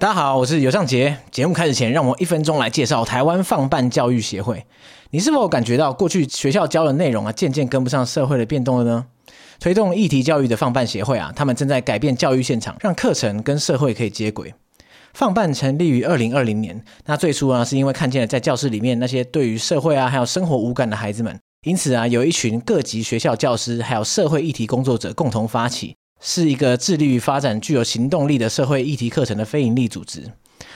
大家好，我是尤尚杰。节目开始前，让我一分钟来介绍台湾放办教育协会。你是否感觉到过去学校教的内容啊，渐渐跟不上社会的变动了呢？推动议题教育的放办协会啊，他们正在改变教育现场，让课程跟社会可以接轨。放办成立于二零二零年，那最初啊，是因为看见了在教室里面那些对于社会啊，还有生活无感的孩子们，因此啊，有一群各级学校教师还有社会议题工作者共同发起。是一个致力于发展具有行动力的社会议题课程的非营利组织。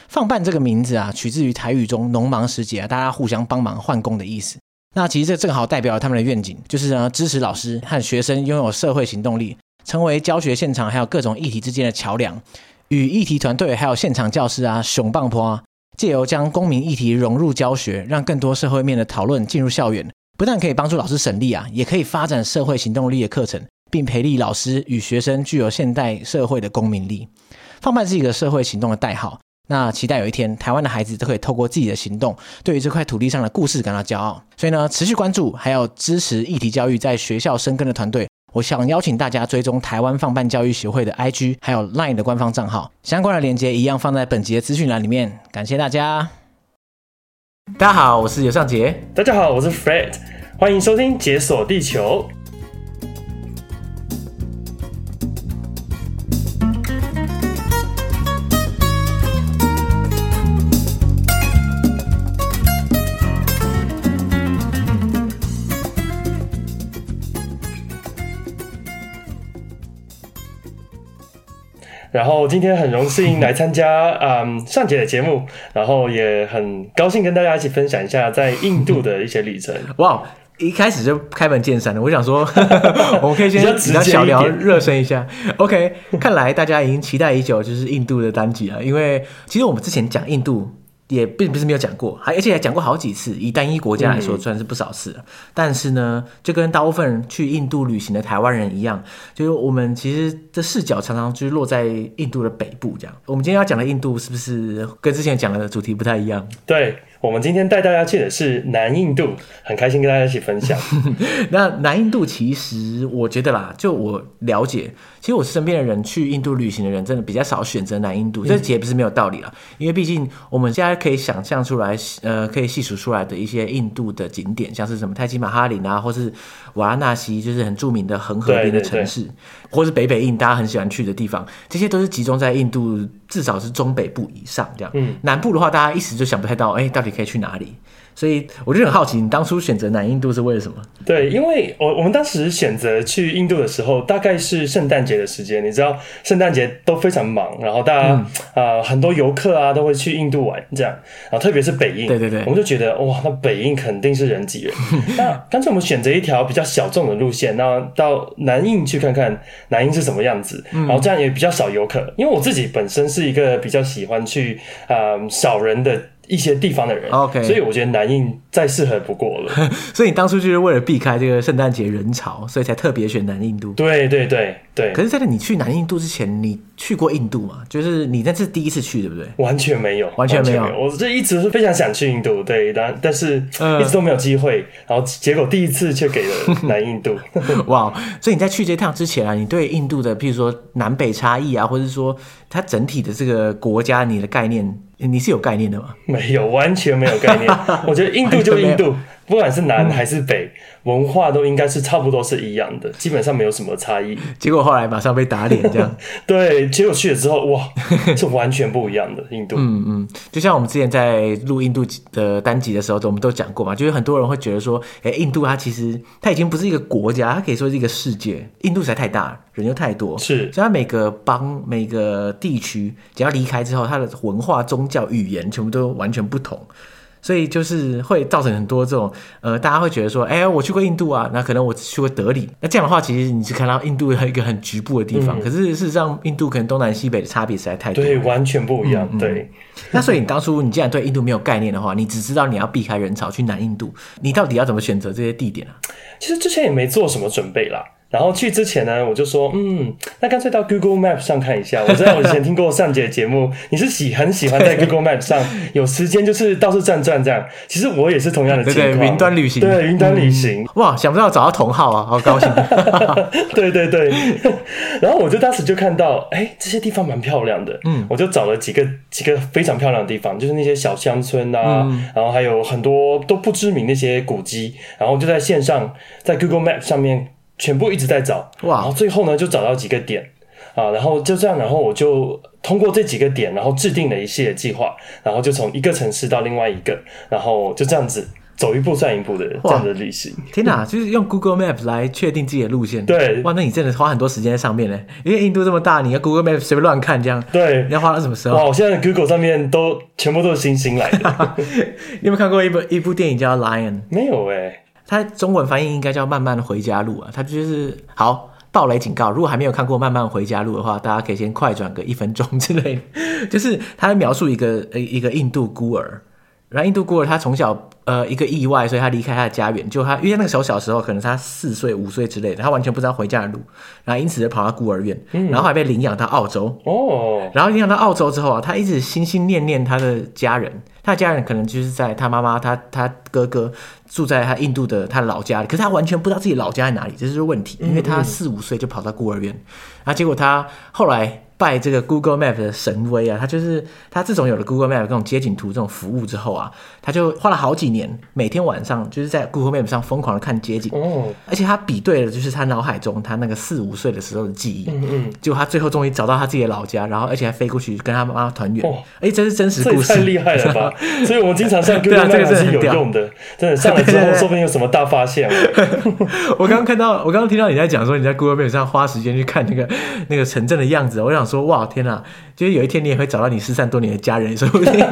放办这个名字啊，取自于台语中“农忙时节”啊，大家互相帮忙换工的意思。那其实这正好代表了他们的愿景，就是呢，支持老师和学生拥有社会行动力，成为教学现场还有各种议题之间的桥梁，与议题团队还有现场教师啊，熊棒坡啊，借由将公民议题融入教学，让更多社会面的讨论进入校园，不但可以帮助老师省力啊，也可以发展社会行动力的课程。并培力老师与学生具有现代社会的公民力。放办是一个社会行动的代号。那期待有一天，台湾的孩子都可以透过自己的行动，对于这块土地上的故事感到骄傲。所以呢，持续关注还有支持议题教育在学校生根的团队，我想邀请大家追踪台湾放办教育协会的 IG，还有 Line 的官方账号，相关的链接一样放在本集的资讯栏里面。感谢大家。大家好，我是尤尚杰。大家好，我是 Fred。欢迎收听《解锁地球》。然后今天很荣幸来参加嗯尚杰的节目，然后也很高兴跟大家一起分享一下在印度的一些旅程。哇，一开始就开门见山了，我想说 我们可以先 比较小聊热身一下。OK，看来大家已经期待已久，就是印度的单集了，因为其实我们之前讲印度。也并不是没有讲过，还而且还讲过好几次。以单一国家来说，算是不少次了。嗯、但是呢，就跟大部分人去印度旅行的台湾人一样，就是我们其实这视角常常就是落在印度的北部这样。我们今天要讲的印度，是不是跟之前讲的主题不太一样？对。我们今天带大家去的是南印度，很开心跟大家一起分享。那南印度其实我觉得啦，就我了解，其实我身边的人去印度旅行的人，真的比较少选择南印度。这也不是没有道理啦，因为毕竟我们现在可以想象出来，呃，可以细数出来的一些印度的景点，像是什么泰姬玛哈林啊，或是瓦拉纳西，就是很著名的恒河边的城市，或是北北印大家很喜欢去的地方，这些都是集中在印度，至少是中北部以上这样。嗯，南部的话，大家一时就想不太到，哎，到底。可以去哪里？所以我就很好奇，你当初选择南印度是为了什么？对，因为我我们当时选择去印度的时候，大概是圣诞节的时间。你知道，圣诞节都非常忙，然后大家啊、嗯呃，很多游客啊都会去印度玩，这样。然后特别是北印，对对对，我们就觉得哇，那北印肯定是人挤人。那干脆我们选择一条比较小众的路线，那到南印去看看南印是什么样子。然后这样也比较少游客，因为我自己本身是一个比较喜欢去啊、呃、少人的。一些地方的人，OK，所以我觉得南印再适合不过了。所以你当初就是为了避开这个圣诞节人潮，所以才特别选南印度。对对对对。可是，在你去南印度之前，你去过印度吗？就是你那是第一次去，对不对？完全没有，完全没有。我这一直是非常想去印度，对，但但是一直都没有机会。然后结果第一次却给了 南印度。哇！所以你在去这趟之前啊，你对印度的，譬如说南北差异啊，或者是说它整体的这个国家，你的概念？你是有概念的吗？没有，完全没有概念。我觉得印度就印度，不管是南还是北，嗯、文化都应该是差不多是一样的，基本上没有什么差异。结果后来马上被打脸，这样。对，结果去了之后，哇，是完全不一样的印度。嗯嗯，就像我们之前在录印度的单集的时候，我们都讲过嘛，就是很多人会觉得说，哎，印度它其实它已经不是一个国家，它可以说是一个世界。印度实在太大，人又太多，是，所以它每个邦、每个地区，只要离开之后，它的文化、宗教、语言全部都完全不同。所以就是会造成很多这种，呃，大家会觉得说，哎、欸，我去过印度啊，那可能我去过德里，那这样的话，其实你是看到印度有一个很局部的地方，嗯、可是事实上，印度可能东南西北的差别实在太多，对，完全不一样，嗯、对。那所以你当初你既然对印度没有概念的话，你只知道你要避开人潮去南印度，你到底要怎么选择这些地点啊？其实之前也没做什么准备啦。然后去之前呢，我就说，嗯，那干脆到 Google Map 上看一下。我知道我以前听过上姐的节目，你是喜很喜欢在 Google Map 上有时间就是到处转转这样。其实我也是同样的情况，对对，云端旅行，对云端旅行、嗯，哇，想不到找到同好啊，好高兴。对 对对，然后我就当时就看到，哎，这些地方蛮漂亮的，嗯，我就找了几个几个非常漂亮的地方，就是那些小乡村啊，嗯、然后还有很多都不知名那些古迹，然后就在线上在 Google Map 上面。全部一直在找，哇！然后最后呢，就找到几个点啊，然后就这样，然后我就通过这几个点，然后制定了一系列计划，然后就从一个城市到另外一个，然后就这样子走一步算一步的这样的旅行。天哪，就是用 Google Map 来确定自己的路线。对，哇，那你真的花很多时间在上面呢？因为印度这么大，你要 Google Map 随便乱看这样。对，你要花到什么时候？哇，我现在 Google 上面都全部都是星星来的。你有没有看过一部一部电影叫《Lion》？没有哎、欸。它中文翻译应该叫《慢慢回家路》啊，它就是好暴雷警告，如果还没有看过《慢慢回家路》的话，大家可以先快转个一分钟之类。就是他描述一个呃一个印度孤儿，然后印度孤儿他从小呃一个意外，所以他离开他的家园，就他因为那个时候小时候可能他四岁五岁之类的，他完全不知道回家的路，然后因此就跑到孤儿院，然后还被领养到澳洲哦，然后领养到澳洲之后啊，他一直心心念念他的家人。他的家人可能就是在他妈妈、他他哥哥住在他印度的他的老家里，可是他完全不知道自己老家在哪里，这是问题，因为他四五岁就跑到孤儿院，然后结果他后来。拜这个 Google Map 的神威啊，他就是他自从有了 Google Map 这种街景图这种服务之后啊，他就花了好几年，每天晚上就是在 Google Map 上疯狂的看街景，哦，而且他比对了就是他脑海中他那个四五岁的时候的记忆，嗯嗯，结果他最后终于找到他自己的老家，然后而且还飞过去跟他妈妈团圆，哎、欸，这是真实故事，太厉害了吧？所以我们经常上 Google Map 这个是有用的，真的上了之后说不定有什么大发现。我刚刚看到，我刚刚听到你在讲说你在 Google Map 上花时间去看那个那个城镇的样子，我想。说哇天哪！就是有一天你也会找到你失散多年的家人，说不定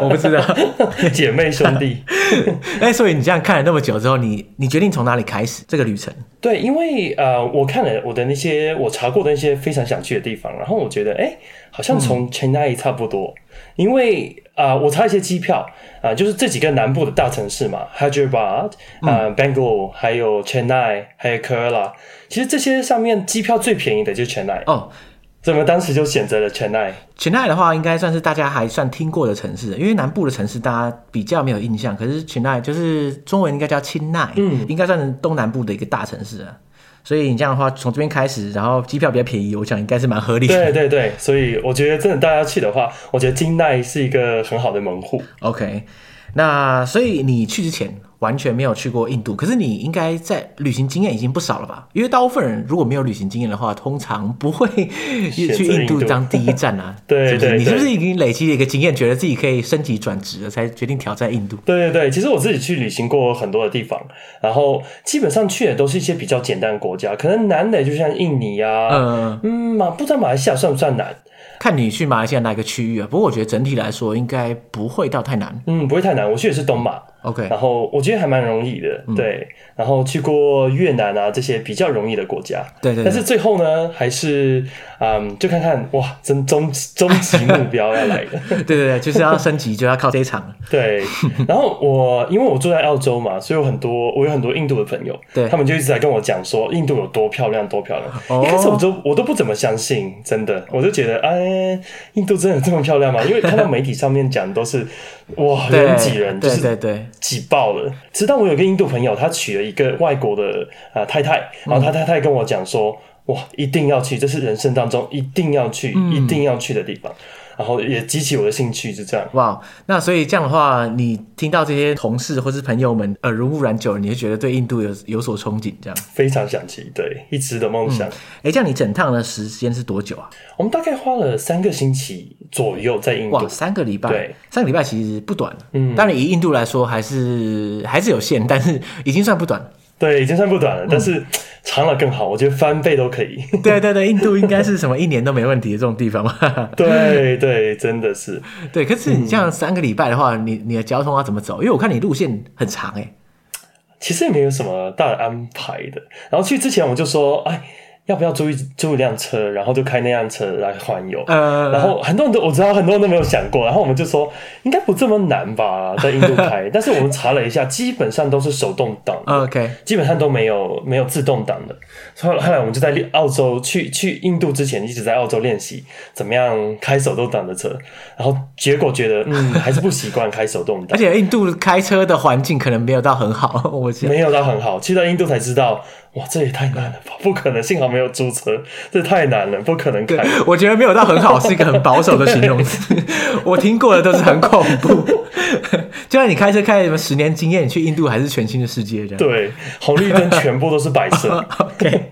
我不知道 姐妹兄弟。哎，所以你这样看了那么久之后，你你决定从哪里开始这个旅程？对，因为呃，我看了我的那些我查过的那些非常想去的地方，然后我觉得哎，好像从 Chennai 差不多，嗯、因为啊、呃，我查一些机票啊、呃，就是这几个南部的大城市嘛，Hyderabad 啊、呃、Bangalore 还有 Chennai，还有 Kerala，其实这些上面机票最便宜的就是 Chennai 哦。所以我们当时就选择了 Chennai。Chennai 的话，应该算是大家还算听过的城市，因为南部的城市大家比较没有印象。可是 Chennai 就是中文应该叫钦奈，嗯，应该算是东南部的一个大城市啊。所以你这样的话，从这边开始，然后机票比较便宜，我想应该是蛮合理的。对对对，所以我觉得真的大家去的话，我觉得金奈是一个很好的门户。OK，那所以你去之前。完全没有去过印度，可是你应该在旅行经验已经不少了吧？因为大部分人如果没有旅行经验的话，通常不会去印度当第一站啊。对，对，对，你是不是已经累积了一个经验，觉得自己可以升级转职了，才决定挑战印度？对对对，其实我自己去旅行过很多的地方，然后基本上去的都是一些比较简单的国家，可能难的就像印尼啊，嗯嗯，马不知道马来西亚算不算难？看你去马来西亚哪个区域啊？不过我觉得整体来说应该不会到太难。嗯，不会太难。我去的是东马。OK，然后我觉得还蛮容易的，嗯、对。然后去过越南啊这些比较容易的国家，对对，对。但是最后呢，还是嗯，就看看哇，真终终极目标要来了。对对对，就是要升级，就要靠这一场。对。然后我因为我住在澳洲嘛，所以有很多我有很多印度的朋友，对，他们就一直在跟我讲说印度有多漂亮，多漂亮。哦、一开始我都我都不怎么相信，真的，我就觉得哎，印度真的这么漂亮吗？因为看到媒体上面讲的都是。哇，人挤人，就是对对对，挤爆了。直到我有个印度朋友，他娶了一个外国的啊太太，然后他太太跟我讲说，哇，一定要去，这是人生当中一定要去、一定要去的地方。然后也激起我的兴趣，就这样。哇，那所以这样的话，你听到这些同事或是朋友们耳濡目染久了，你就觉得对印度有有所憧憬，这样。非常想去，对，一直的梦想。哎、嗯，这样你整趟的时间是多久啊？我们大概花了三个星期左右在印度。哇，三个礼拜，对，三个礼拜其实不短。嗯，当然以印度来说，还是还是有限，但是已经算不短。对，已经算不短了，但是。嗯长了更好，我觉得翻倍都可以。对对对，印度应该是什么一年都没问题的这种地方嘛。对对，真的是。对，可是你这样三个礼拜的话，嗯、你你的交通要怎么走？因为我看你路线很长哎。其实也没有什么大的安排的。然后去之前我就说，哎。要不要租一租一辆车，然后就开那辆车来环游。呃，然后很多人都我知道很多人都没有想过，然后我们就说应该不这么难吧，在印度开。但是我们查了一下，基本上都是手动挡，OK，基本上都没有没有自动挡的。后来后来我们就在澳洲去去印度之前，一直在澳洲练习怎么样开手动挡的车，然后结果觉得嗯还是不习惯开手动挡，而且印度开车的环境可能没有到很好，我觉得没有到很好，去到印度才知道。哇，这也太难了吧！不可能，幸好没有租车，这太难了，不可能开。我觉得没有到很好，是一个很保守的形容词。我听过的都是很恐怖。就像你开车开什么十年经验，你去印度还是全新的世界这样。对，红绿灯全部都是白色。OK，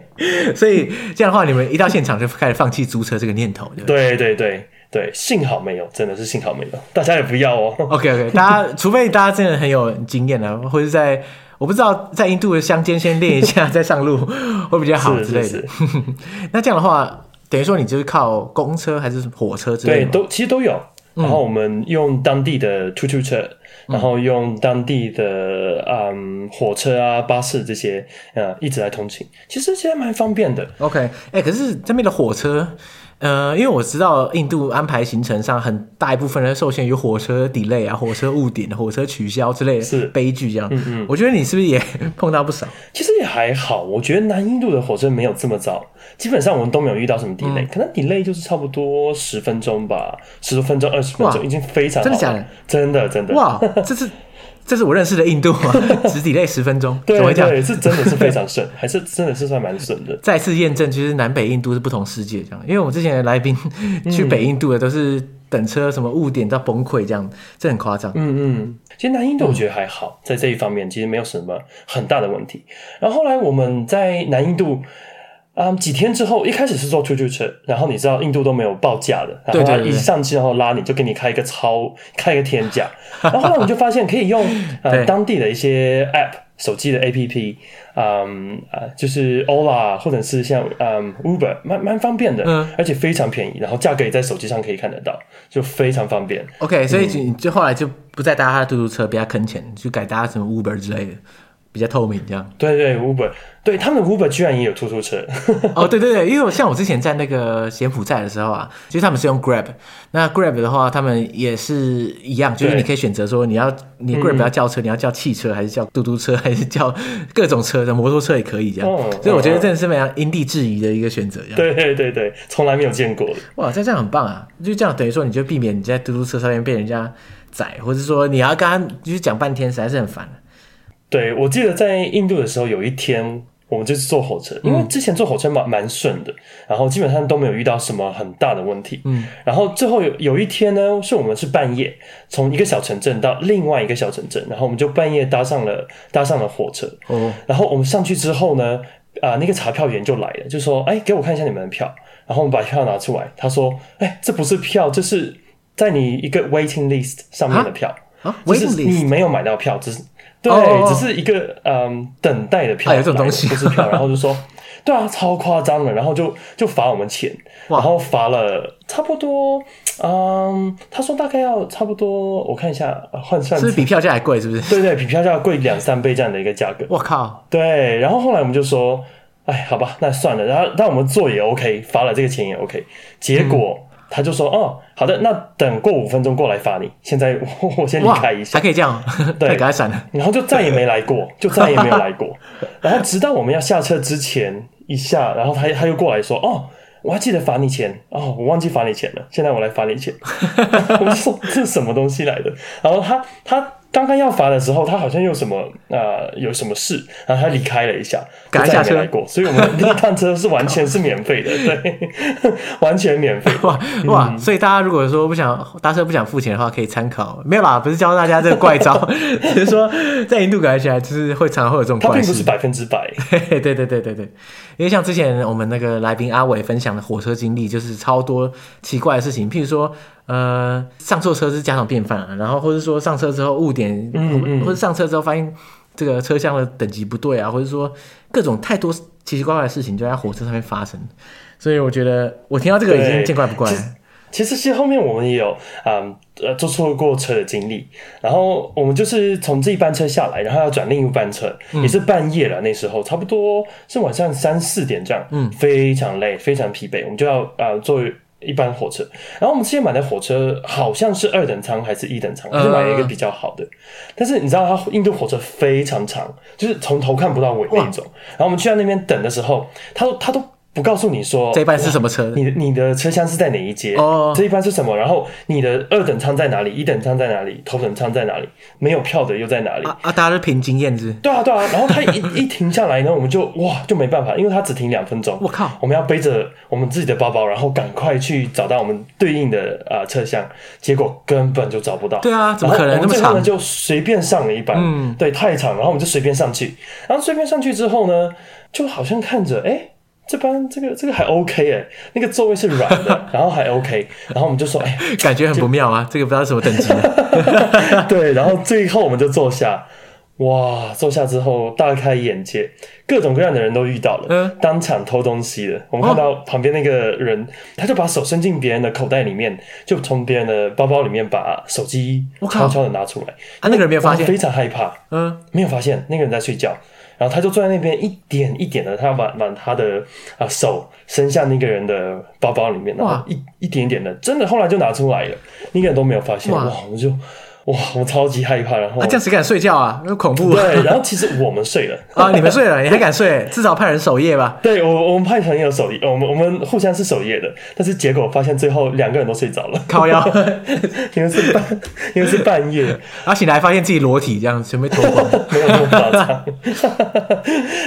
所以这样的话，你们一到现场就开始放弃租车这个念头，对对对对对，幸好没有，真的是幸好没有，大家也不要哦。OK OK，大家除非大家真的很有经验啊，或者在。我不知道在印度的乡间先练一下，再上路 会比较好之类的。是是是 那这样的话，等于说你就是靠公车还是火车之类的？对，都其实都有。然后我们用当地的出租车，嗯、然后用当地的嗯火车啊、巴士这些，呃，一直来通勤。其实其实蛮方便的。OK，哎、欸，可是这边的火车。呃，因为我知道印度安排行程上很大一部分人受限于火车 delay 啊、火车误点、火车取消之类的是悲剧这样。嗯嗯，我觉得你是不是也 碰到不少？其实也还好，我觉得南印度的火车没有这么早，基本上我们都没有遇到什么 delay，、嗯、可能 delay 就是差不多十分钟吧，十多分钟、二十分钟已经非常好了。真的假的？真的真的。哇，这是。这是我认识的印度吗？只 delay 十分钟，对对，对，是真的是非常顺，还是真的是算蛮顺的。再次验证，其实南北印度是不同世界，这样。因为我们之前的来宾去北印度的都是等车什么误点到崩溃这样，这很夸张。嗯嗯，其实南印度我觉得还好，在这一方面其实没有什么很大的问题。然后后来我们在南印度。啊、um，几天之后，一开始是坐出租车，然后你知道印度都没有报价的，然后他一上去然后拉你就给你开一个超开一个天价，然后后来我就发现可以用呃当地的一些 app 手机的 app，嗯啊就是 Ola 或者是像嗯 Uber 蛮蛮方便的，嗯，而且非常便宜，然后价格也在手机上可以看得到，就非常方便。OK，所以你就后来就不再搭他的出租车，比较坑钱，就改搭什么 Uber 之类的。比较透明，这样。对对，Uber，对他们的 Uber 居然也有出租车。哦，对对对，因为像我之前在那个柬埔寨的时候啊，其实他们是用 Grab。那 Grab 的话，他们也是一样，就是你可以选择说你要你 Grab 要叫车，你要叫汽车，还是叫嘟嘟车，还是叫各种车的摩托车也可以这样。哦。所以我觉得真的是非常因地制宜的一个选择。对对对对，从来没有见过。哇，这这样很棒啊！就这样等于说，你就避免你在嘟嘟车上面被人家宰，或者说你要跟他就是讲半天，实在是很烦。对，我记得在印度的时候，有一天我们就是坐火车，因为之前坐火车蛮蛮顺的，然后基本上都没有遇到什么很大的问题。嗯，然后最后有有一天呢，是我们是半夜从一个小城镇到另外一个小城镇，然后我们就半夜搭上了搭上了火车。哦，然后我们上去之后呢，啊、呃，那个查票员就来了，就说：“哎，给我看一下你们的票。”然后我们把票拿出来，他说：“哎，这不是票，这是在你一个 waiting list 上面的票，啊，就是你没有买到票，只是。”对，oh, oh, oh. 只是一个嗯等待的票，有这种东西，不是票。然后就说，对啊，超夸张的，然后就就罚我们钱，然后罚了差不多，嗯，他说大概要差不多，我看一下换算，是比票价还贵？是不是？对对，比票价贵两三倍这样的一个价格。我靠！对，然后后来我们就说，哎，好吧，那算了，然后让我们做也 OK，罚了这个钱也 OK，结果。嗯他就说：“哦，好的，那等过五分钟过来罚你。现在我，我先离开一下，还可以这样，对，给他闪了。然后就再也没来过，就再也没有来过。然后直到我们要下车之前一下，然后他他又过来说：‘哦，我还记得罚你钱哦，我忘记罚你钱了。现在我来罚你钱。’我就说这是什么东西来的？然后他他。”刚刚要罚的时候，他好像有什么啊、呃，有什么事，然后他离开了一下，再也没来过。所以我们那趟车是完全是免费的，对，完全免费。哇哇、嗯！所以大家如果说不想搭车不想付钱的话，可以参考。没有啦，不是教大家这个怪招，只是说在印度改起来，就是会常常会有这种怪事。它并不是百分之百。对对对对对对，因为像之前我们那个来宾阿伟分享的火车经历，就是超多奇怪的事情，譬如说。呃，上错车是家常便饭啊，然后或者说上车之后误点，嗯嗯，或者上车之后发现这个车厢的等级不对啊，或者说各种太多奇奇怪怪的事情就在火车上面发生，所以我觉得我听到这个已经见怪不怪了。其实，其实后面我们也有，嗯，呃坐错过车的经历。然后我们就是从这一班车下来，然后要转另一班车，嗯、也是半夜了，那时候差不多是晚上三四点这样，嗯，非常累，非常疲惫，我们就要啊、呃、坐。一班火车，然后我们之前买的火车好像是二等舱还是一等舱，我就买了一个比较好的。但是你知道，它印度火车非常长，就是从头看不到尾那种。然后我们去到那边等的时候，他都他都。不告诉你说这一班是什么车？你的你的车厢是在哪一节？哦，这一班是什么？然后你的二等舱在哪里？一等舱在哪里？头等舱在哪里？没有票的又在哪里？啊，大家都凭经验是？对啊，对啊。然后他一 一停下来呢，我们就哇就没办法，因为他只停两分钟。我靠！我们要背着我们自己的包包，然后赶快去找到我们对应的啊车厢，结果根本就找不到。对啊，怎么可能那么长？我们就随便上了一班，嗯，对，太长，然后我们就随便上去。然后随便上去之后呢，就好像看着哎。诶这班这个这个还 OK 哎，那个座位是软的，然后还 OK，然后我们就说哎，感觉很不妙啊，这个不知道什么等级的。对，然后最后我们就坐下，哇，坐下之后大开眼界，各种各样的人都遇到了，嗯，当场偷东西的，我们看到旁边那个人，哦、他就把手伸进别人的口袋里面，就从别人的包包里面把手机悄悄的拿出来，啊，那个人没有发现，非常害怕，嗯，没有发现，那个人在睡觉。然后他就坐在那边，一点一点的，他要把把他的啊手伸向那个人的包包里面，然后一一点一点的，真的后来就拿出来了，那个人都没有发现，哇，哇，我就。哇，我超级害怕，然后、啊、这样谁敢睡觉啊？那恐怖。对，然后其实我们睡了啊，你们睡了，你还敢睡？至少派人守夜吧？对，我我们派朋友守夜，我们我们互相是守夜的，但是结果发现最后两个人都睡着了，靠腰，因为是半因为是半夜，然后醒来发现自己裸体这样，全被脱光，没有那么夸张。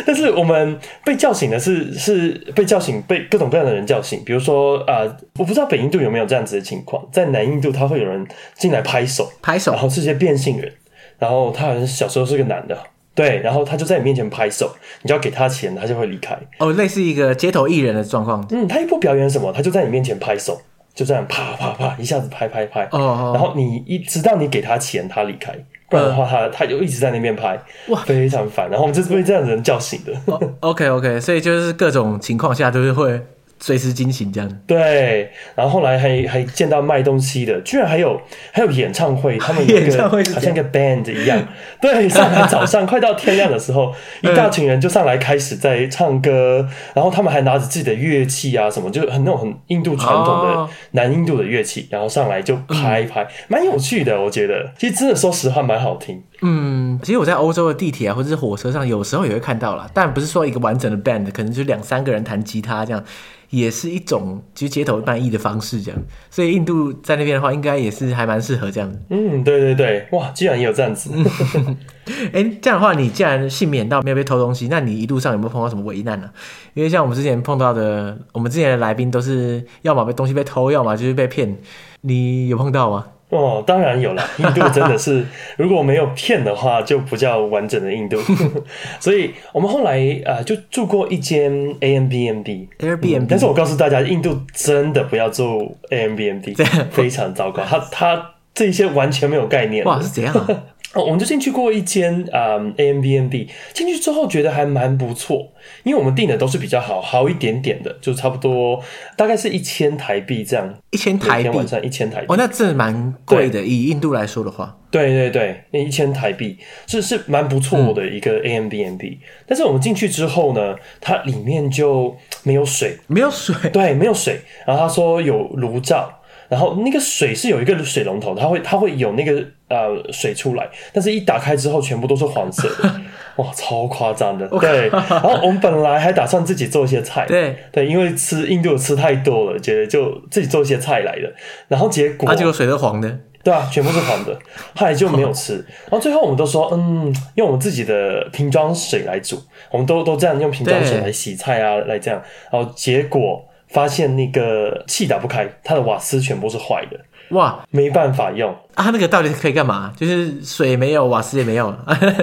但是我们被叫醒的是是被叫醒，被各种各样的人叫醒，比如说啊、呃，我不知道北印度有没有这样子的情况，在南印度他会有人进来拍手，拍手。然后是些变性人，然后他好像小时候是个男的，对，然后他就在你面前拍手，你就要给他钱，他就会离开。哦，类似一个街头艺人的状况。嗯，他一不表演什么，他就在你面前拍手，就这样啪啪啪一下子拍拍拍。哦，哦，然后你一直到你给他钱，他离开，不然的话他、呃、他就一直在那边拍，哇，非常烦。然后我们就是被这样的人叫醒的。哦、OK OK，所以就是各种情况下都是会。随时惊醒这样。对，然后后来还还见到卖东西的，居然还有还有演唱会，他们有一个好像一个 band 一样，对，上来早上快到天亮的时候，一大群人就上来开始在唱歌，然后他们还拿着自己的乐器啊什么，就很那种很印度传统的南印度的乐器，然后上来就拍一拍，蛮有趣的，我觉得，其实真的说实话蛮好听。嗯，其实我在欧洲的地铁啊或者是火车上，有时候也会看到啦，但不是说一个完整的 band，可能就两三个人弹吉他这样。也是一种其实街头卖艺的方式，这样，所以印度在那边的话，应该也是还蛮适合这样。嗯，对对对，哇，居然也有这样子。哎、欸，这样的话，你既然幸免到没有被偷东西，那你一路上有没有碰到什么危难呢？因为像我们之前碰到的，我们之前的来宾都是要么被东西被偷，要么就是被骗。你有碰到吗？哦，当然有了。印度真的是，如果没有骗的话，就不叫完整的印度。所以我们后来啊、呃，就住过一间 Airbnb。Airbnb，、嗯、但是我告诉大家，印度真的不要住 Airbnb，非常糟糕。他他这些完全没有概念。哇，是怎样、啊？哦，我们就进去过一间啊、嗯、Airbnb，进去之后觉得还蛮不错，因为我们订的都是比较好，好一点点的，就差不多大概是一千台币这样，一千台币，晚上一千台币。哦，那这蛮贵的，以印度来说的话。对对对，那一千台币。是是蛮不错的一个 Airbnb，、嗯、但是我们进去之后呢，它里面就没有水，没有水，对，没有水。然后他说有炉灶。然后那个水是有一个水龙头，它会它会有那个呃水出来，但是一打开之后全部都是黄色的，哇，超夸张的。对，然后我们本来还打算自己做一些菜，对对，因为吃印度吃太多了，觉得就自己做一些菜来的。然后结果，它这个水都黄的，对啊，全部是黄的，后来就没有吃。然后最后我们都说，嗯，用我们自己的瓶装水来煮，我们都都这样用瓶装水来洗菜啊，来这样。然后结果。发现那个气打不开，它的瓦斯全部是坏的，哇，没办法用啊！那个到底可以干嘛？就是水没有，瓦斯也没有，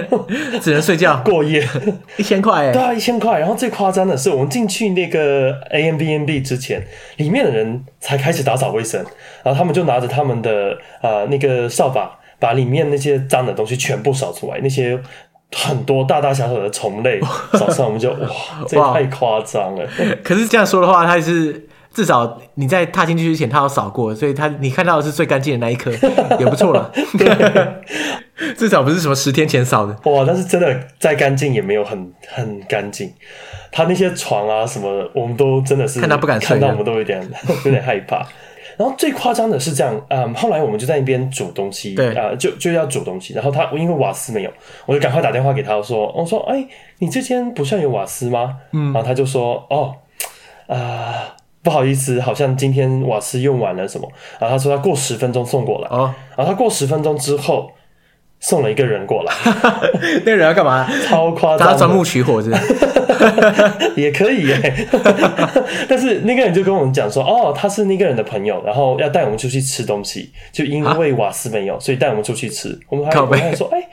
只能睡觉过夜。一千块，对啊，一千块。然后最夸张的是，我们进去那个 Airbnb 之前，里面的人才开始打扫卫生，然后他们就拿着他们的啊、呃、那个扫把，把里面那些脏的东西全部扫出来，那些。很多大大小小的虫类，早上我们就哇，这也太夸张了。可是这样说的话，它是至少你在踏进去之前，他有扫过，所以他你看到的是最干净的那一颗，也不错了。对，至少不是什么十天前扫的。哇，但是真的再干净也没有很很干净。他那些床啊什么，我们都真的是看到不敢睡，看到我们都有点 有点害怕。然后最夸张的是这样，嗯，后来我们就在那边煮东西，对啊、呃，就就要煮东西。然后他因为瓦斯没有，我就赶快打电话给他我说，我说，哎，你这间不算有瓦斯吗？嗯，然后他就说，哦，啊、呃，不好意思，好像今天瓦斯用完了什么。然后他说他过十分钟送过来，啊，然后他过十分钟之后。送了一个人过来，那个人要干嘛？超夸张！他钻木取火是？也可以耶。但是那个人就跟我们讲说，哦，他是那个人的朋友，然后要带我们出去吃东西，就因为瓦斯没有，所以带我们出去吃。我们还我们还说，哎、欸。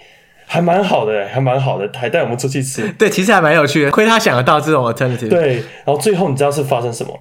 还蛮好的，还蛮好的，还带我们出去吃。对，其实还蛮有趣的。亏他想得到这种 alternative。对，然后最后你知道是发生什么？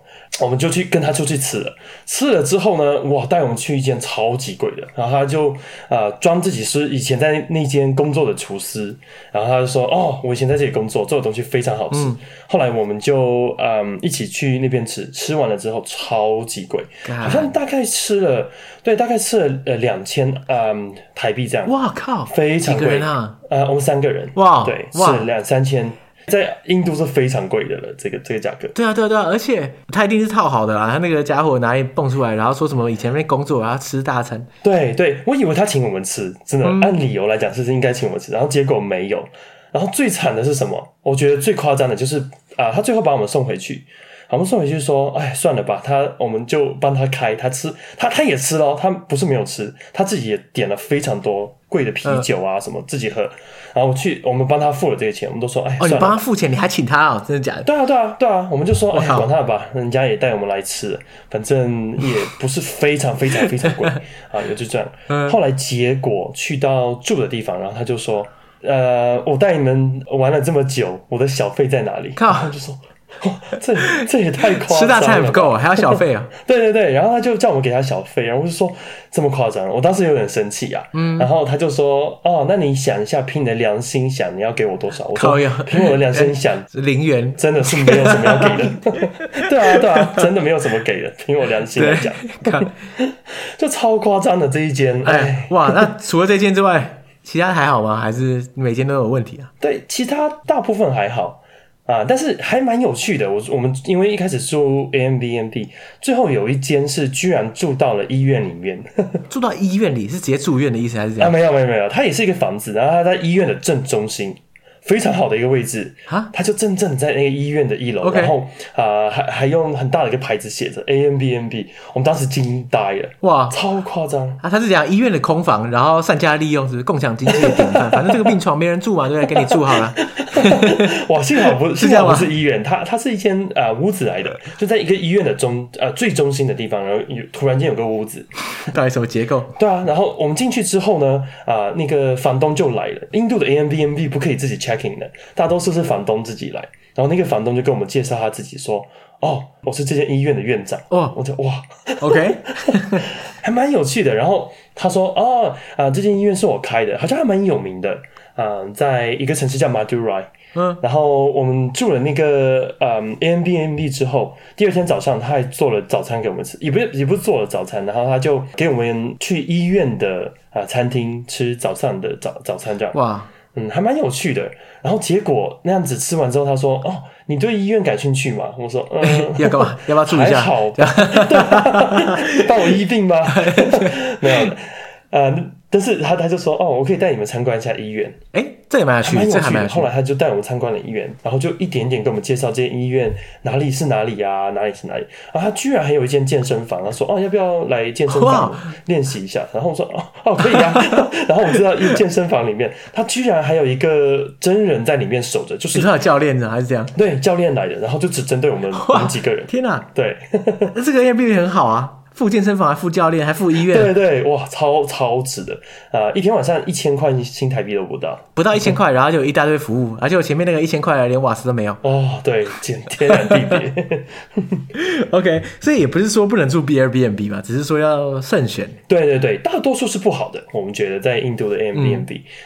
我们就去跟他出去吃了。吃了之后呢，哇，带我们去一间超级贵的。然后他就啊，装、呃、自己是以前在那间工作的厨师。然后他就说：“哦，我以前在这里工作，做的东西非常好吃。嗯”后来我们就嗯一起去那边吃，吃完了之后超级贵，好像大概吃了。对，大概吃了呃两千嗯台币这样。哇靠，非常贵。啊？呃，我们三个人。哇，对，是两三千，在印度是非常贵的了。这个这个价格。对啊，对啊，对啊，而且他一定是套好的啦。他那个家伙哪里蹦出来，然后说什么以前没工作，然后吃大餐。对对，我以为他请我们吃，真的、嗯、按理由来讲是应该请我们吃，然后结果没有。然后最惨的是什么？我觉得最夸张的就是啊、呃，他最后把我们送回去。我们送回去说，哎，算了吧，他我们就帮他开，他吃，他他也吃了，他不是没有吃，他自己也点了非常多贵的啤酒啊什么自己喝，然后我去我们帮他付了这个钱，我们都说，哎，哦，你帮他付钱，你还请他哦，真的假的？对啊，对啊，对啊，我们就说，哎，管他吧，人家也带我们来吃，反正也不是非常非常非常贵 啊，也就这样。后来结果去到住的地方，然后他就说，呃，我带你们玩了这么久，我的小费在哪里？靠，他就说。这这也太夸张了！吃大餐还不够，还要小费啊？对对对，然后他就叫我们给他小费，然后我就说这么夸张，我当时有点生气啊。嗯，然后他就说：“哦，那你想一下，凭你的良心想，你要给我多少？”我说：“凭我的良心想，零元，真的是没有什么要给的。”对啊，对啊，真的没有什么给的，凭我良心来讲，就超夸张的这一间。哎，哇，那除了这间之外，其他还好吗？还是每间都有问题啊？对，其他大部分还好。啊，但是还蛮有趣的。我我们因为一开始住 A M B M B，最后有一间是居然住到了医院里面，住到医院里是直接住院的意思还是怎样？啊，没有没有没有，它也是一个房子，然后它在医院的正中心。非常好的一个位置啊！他就真正在那个医院的一楼.然后啊、呃，还还用很大的一个牌子写着 A M B N B，我们当时惊呆了，哇，超夸张啊！他是讲医院的空房，然后善加利用，是不是共享经济的典范？反正这个病床没人住嘛，对不对？给你住好了。哇，幸好不 是，幸好不是医院，它它是一间啊、呃、屋子来的，就在一个医院的中呃最中心的地方，然后有突然间有个屋子，到底什么结构？对啊，然后我们进去之后呢，啊、呃，那个房东就来了。印度的 A M B N B 不可以自己大多数是房东自己来，然后那个房东就跟我们介绍他自己说：“哦，我是这间医院的院长。”哦，我就哇，OK，还蛮有趣的。然后他说：“哦，啊、呃，这间医院是我开的，好像还蛮有名的。嗯、呃，在一个城市叫 Madurai。嗯，然后我们住了那个嗯 Airbnb 之后，第二天早上他还做了早餐给我们吃，也不是也不是做了早餐，然后他就给我们去医院的啊、呃、餐厅吃早上的早早餐这样。哇。”嗯，还蛮有趣的。然后结果那样子吃完之后，他说：“哦，你对医院感兴趣吗？”我说：“嗯，要干嘛？要不要住一下？”还好，到我医病吗？没有，呃。但是他他就说哦，我可以带你们参观一下医院。哎，这也蛮有趣的，这还蛮有趣的。后来他就带我们参观了医院，然后就一点点给我们介绍这间医院哪里是哪里啊，哪里是哪里。然后他居然还有一间健身房，他说哦，要不要来健身房练习一下？然后我说哦 哦，可以啊。然后我知道一健身房里面，他居然还有一个真人在里面守着，就是他的教练呢，还是这样？对，教练来的，然后就只针对我们我们几个人。天哪，对，那这个 Airbnb 很好啊。附健身房，还付教练，还付医院，对对，哇，超超值的啊、呃！一天晚上一千块新台币都不到，不到一千块，然后就有一大堆服务，而且我前面那个一千块连瓦斯都没有。哦，对，天天然地别。OK，所以也不是说不能住 Airbnb 嘛，只是说要慎选。对对对，大多数是不好的，我们觉得在印度的嗯。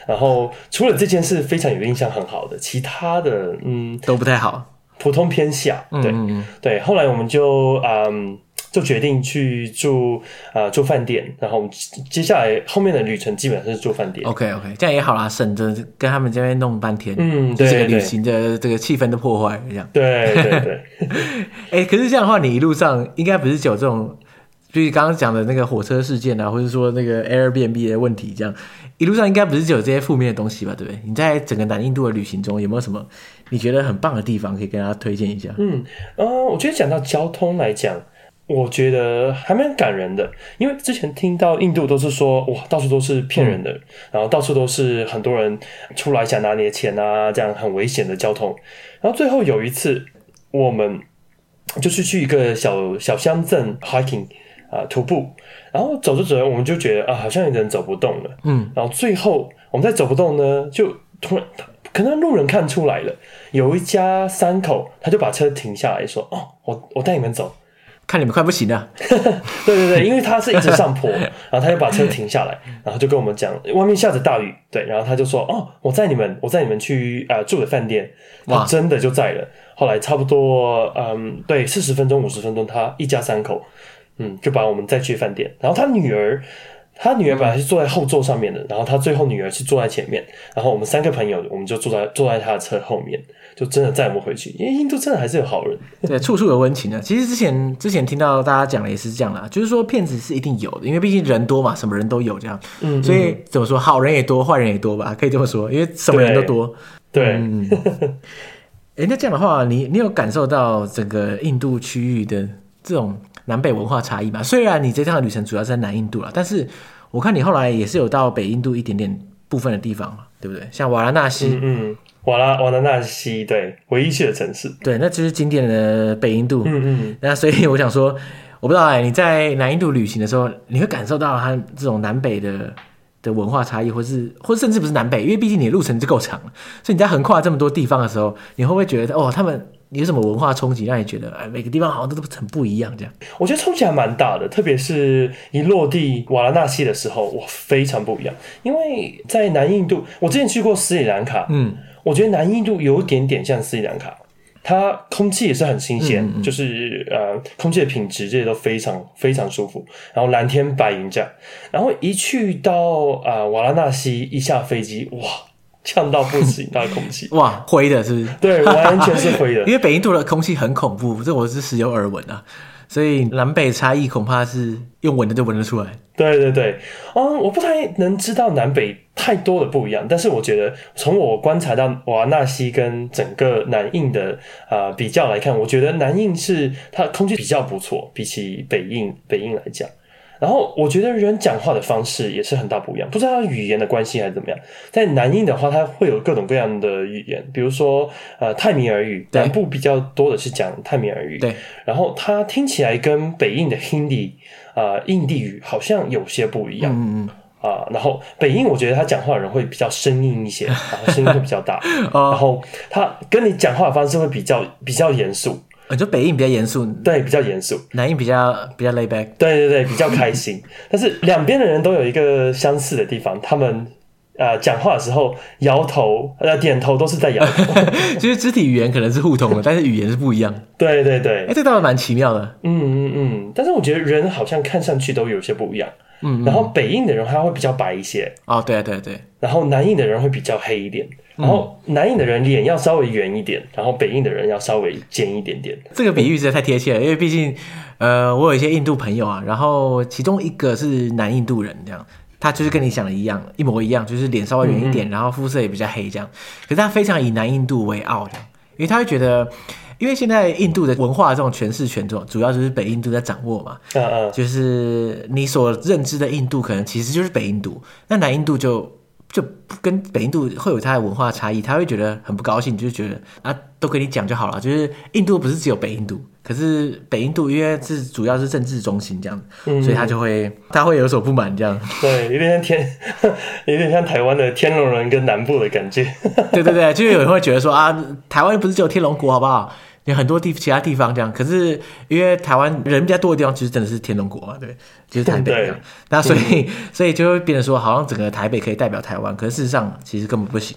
然后除了这件事非常有印象很好的，其他的嗯都不太好。普通偏下，对对。后来我们就嗯。就决定去住啊、呃、住饭店，然后我们接下来后面的旅程基本上是住饭店。OK OK，这样也好啦，省着跟他们这边弄半天，嗯，对，这个旅行的这个气氛的破坏这样。对对对。哎、欸，可是这样的话，你一路上应该不是只有这种，就是刚刚讲的那个火车事件啊，或者说那个 Airbnb 的问题，这样一路上应该不是只有这些负面的东西吧？对不对？你在整个南印度的旅行中有没有什么你觉得很棒的地方可以跟大家推荐一下？嗯呃，我觉得讲到交通来讲。我觉得还蛮感人的，因为之前听到印度都是说哇，到处都是骗人的，嗯、然后到处都是很多人出来想拿你的钱啊，这样很危险的交通。然后最后有一次，我们就是去一个小小乡镇 hiking 啊、呃、徒步，然后走着走着，我们就觉得啊，好像有人走不动了，嗯，然后最后我们在走不动呢，就突然可能路人看出来了，有一家三口，他就把车停下来说，哦，我我带你们走。看你们快不行 了，对对对，因为他是一直上坡，然后他就把车停下来，然后就跟我们讲，外面下着大雨，对，然后他就说，哦，我载你们，我载你们去啊、呃、住的饭店，他真的就在了。后来差不多，嗯，对，四十分钟、五十分钟，他一家三口，嗯，就把我们载去饭店，然后他女儿。他女儿本来是坐在后座上面的，然后他最后女儿是坐在前面，然后我们三个朋友我们就坐在坐在他的车后面，就真的载我们回去。因为印度真的还是有好人，对，处处有温情的。其实之前之前听到大家讲的也是这样啦，就是说骗子是一定有的，因为毕竟人多嘛，什么人都有这样。嗯，所以怎么说，好人也多，坏人也多吧，可以这么说，因为什么人都多。对。哎、嗯哎，那这样的话，你你有感受到整个印度区域的这种？南北文化差异嘛，虽然你这趟的旅程主要在南印度了，但是我看你后来也是有到北印度一点点部分的地方嘛，对不对？像瓦拉纳西，嗯，嗯，瓦拉瓦拉纳西，对，唯一去的城市，对，那就是经典的北印度，嗯嗯，那所以我想说，我不知道哎，你在南印度旅行的时候，你会感受到它这种南北的的文化差异，或是或甚至不是南北，因为毕竟你的路程就够长了，所以你在横跨这么多地方的时候，你会不会觉得哦，他们？你有什么文化冲击，让你觉得哎，每个地方好像都很不一样？这样，我觉得冲击还蛮大的，特别是一落地瓦拉纳西的时候，哇，非常不一样。因为在南印度，我之前去过斯里兰卡，嗯，我觉得南印度有点点像斯里兰卡，它空气也是很新鲜，嗯嗯就是呃，空气的品质这些都非常非常舒服，然后蓝天白云这样。然后一去到啊、呃、瓦拉纳西，一下飞机，哇！呛到不行，那空气 哇，灰的是不是？对，完全是灰的。因为北印度的空气很恐怖，这我是时有耳闻啊。所以南北差异恐怕是用闻的就闻得出来。对对对，嗯，我不太能知道南北太多的不一样，但是我觉得从我观察到瓦纳西跟整个南印的啊、呃、比较来看，我觉得南印是它空气比较不错，比起北印北印来讲。然后我觉得人讲话的方式也是很大不一样，不知道语言的关系还是怎么样。在南印的话，它会有各种各样的语言，比如说呃泰米尔语，南部比较多的是讲泰米尔语。对。然后它听起来跟北印的 Hindi 啊、呃、印地语好像有些不一样。嗯嗯。啊、呃，然后北印我觉得他讲话的人会比较生硬一些，然后声音会比较大，然后他跟你讲话的方式会比较比较严肃。我觉得北印比较严肃，对，比较严肃；南印比较比较 lay back，对对对，比较开心。但是两边的人都有一个相似的地方，他们呃讲话的时候摇头呃点头都是在摇头，其实肢体语言可能是互通的，但是语言是不一样。对对对，哎，这倒是蛮奇妙的。嗯嗯嗯，但是我觉得人好像看上去都有些不一样。嗯，嗯，然后北印的人他会比较白一些。哦，对对对。然后南印的人会比较黑一点。然后南印的人脸要稍微圆一点，然后北印的人要稍微尖一点点。这个比喻实在太贴切了，因为毕竟，呃，我有一些印度朋友啊，然后其中一个是南印度人，这样，他就是跟你想的一样，一模一样，就是脸稍微圆一点，嗯嗯然后肤色也比较黑，这样。可是他非常以南印度为傲，的，因为他会觉得，因为现在印度的文化这种诠释权重，主要就是北印度在掌握嘛。嗯嗯。就是你所认知的印度，可能其实就是北印度，那南印度就。就跟北印度会有它的文化差异，他会觉得很不高兴，就是觉得啊，都跟你讲就好了。就是印度不是只有北印度，可是北印度因为是主要是政治中心这样，嗯、所以他就会他会有所不满这样。对，有点像天，有点像台湾的天龙人跟南部的感觉。对对对，就有人会觉得说啊，台湾不是只有天龙国好不好？有很多地其他地方这样，可是因为台湾人比较多的地方，其实真的是天龙国嘛，对，就是台北这样。那所以，所以就会变成说，好像整个台北可以代表台湾，可是事实上其实根本不行。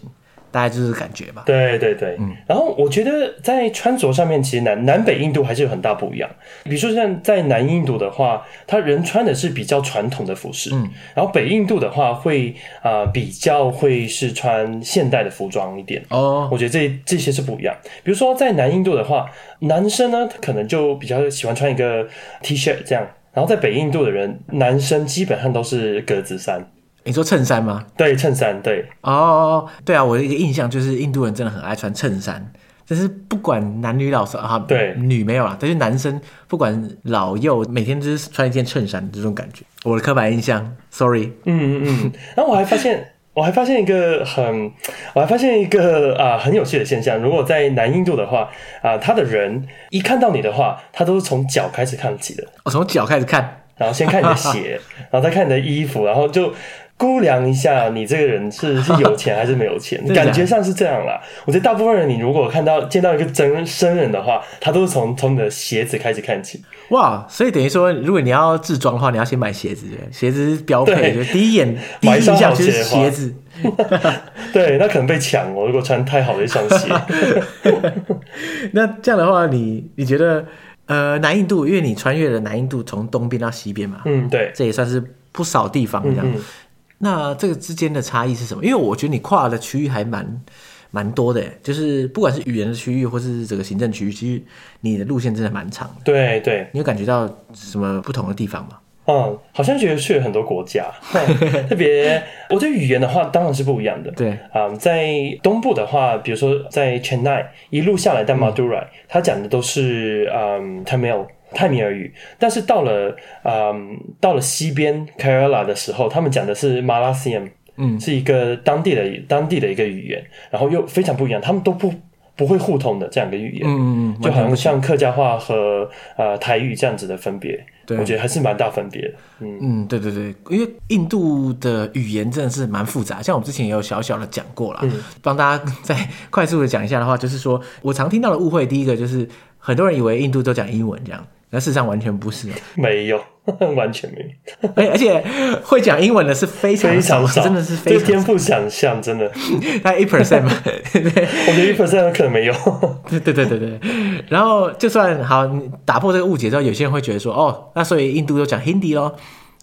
大概就是感觉吧。对对对，嗯。然后我觉得在穿着上面，其实南南北印度还是有很大不一样。比如说像在南印度的话，他人穿的是比较传统的服饰，嗯。然后北印度的话会啊、呃、比较会是穿现代的服装一点哦。我觉得这这些是不一样。比如说在南印度的话，男生呢他可能就比较喜欢穿一个 T 恤这样。然后在北印度的人，男生基本上都是格子衫。你说衬衫吗？对，衬衫。对。哦，对啊，我的一个印象就是印度人真的很爱穿衬衫，就是不管男女老少啊，对，女没有啦，但是男生不管老幼，每天都是穿一件衬衫这种感觉。我的刻板印象，sorry。嗯嗯嗯。然后我还发现。我还发现一个很，我还发现一个啊很有趣的现象。如果在南印度的话，啊，他的人一看到你的话，他都是从脚开始看起的。我从脚开始看，然后先看你的鞋，然后再看你的衣服，然后就。估量一下，你这个人是 是有钱还是没有钱？感觉上是这样啦。我觉得大部分人，你如果看到见到一个真生人的话，他都是从从你的鞋子开始看起。哇，所以等于说，如果你要自装的话，你要先买鞋子，鞋子是标配，就第一眼 第一印象就是鞋子。对，那可能被抢哦。如果穿太好的一双鞋，那这样的话，你你觉得呃，南印度，因为你穿越了南印度，从东边到西边嘛，嗯，对，这也算是不少地方这样。嗯嗯那这个之间的差异是什么？因为我觉得你跨的区域还蛮蛮多的，就是不管是语言的区域，或是这个行政区域，其实你的路线真的蛮长的。对对，你有感觉到什么不同的地方吗？嗯，好像觉得去了很多国家，特别我对语言的话当然是不一样的。对啊、嗯，在东部的话，比如说在 Chennai 一路下来到 Madurai，他讲的都是嗯 Tamil。泰米尔语，但是到了嗯，到了西边 Kerala 的时候，他们讲的是 Malayalam，嗯，是一个当地的当地的一个语言，然后又非常不一样，他们都不不会互通的这样一个语言，嗯嗯，就好像像客家话和呃台语这样子的分别，对，我觉得还是蛮大分别的，嗯。嗯，对对对，因为印度的语言真的是蛮复杂，像我们之前也有小小的讲过啦，嗯，帮大家再快速的讲一下的话，就是说我常听到的误会，第一个就是很多人以为印度都讲英文这样。那事实上完全不是，没有，完全没有。而而且会讲英文的是非常少，真的是非常天赋想象，真的。大概一 percent 嘛，我觉得一 percent 可能没有。对对对对对。然后就算好，打破这个误解之后，有些人会觉得说，哦，那所以印度就讲 Hindi 咯。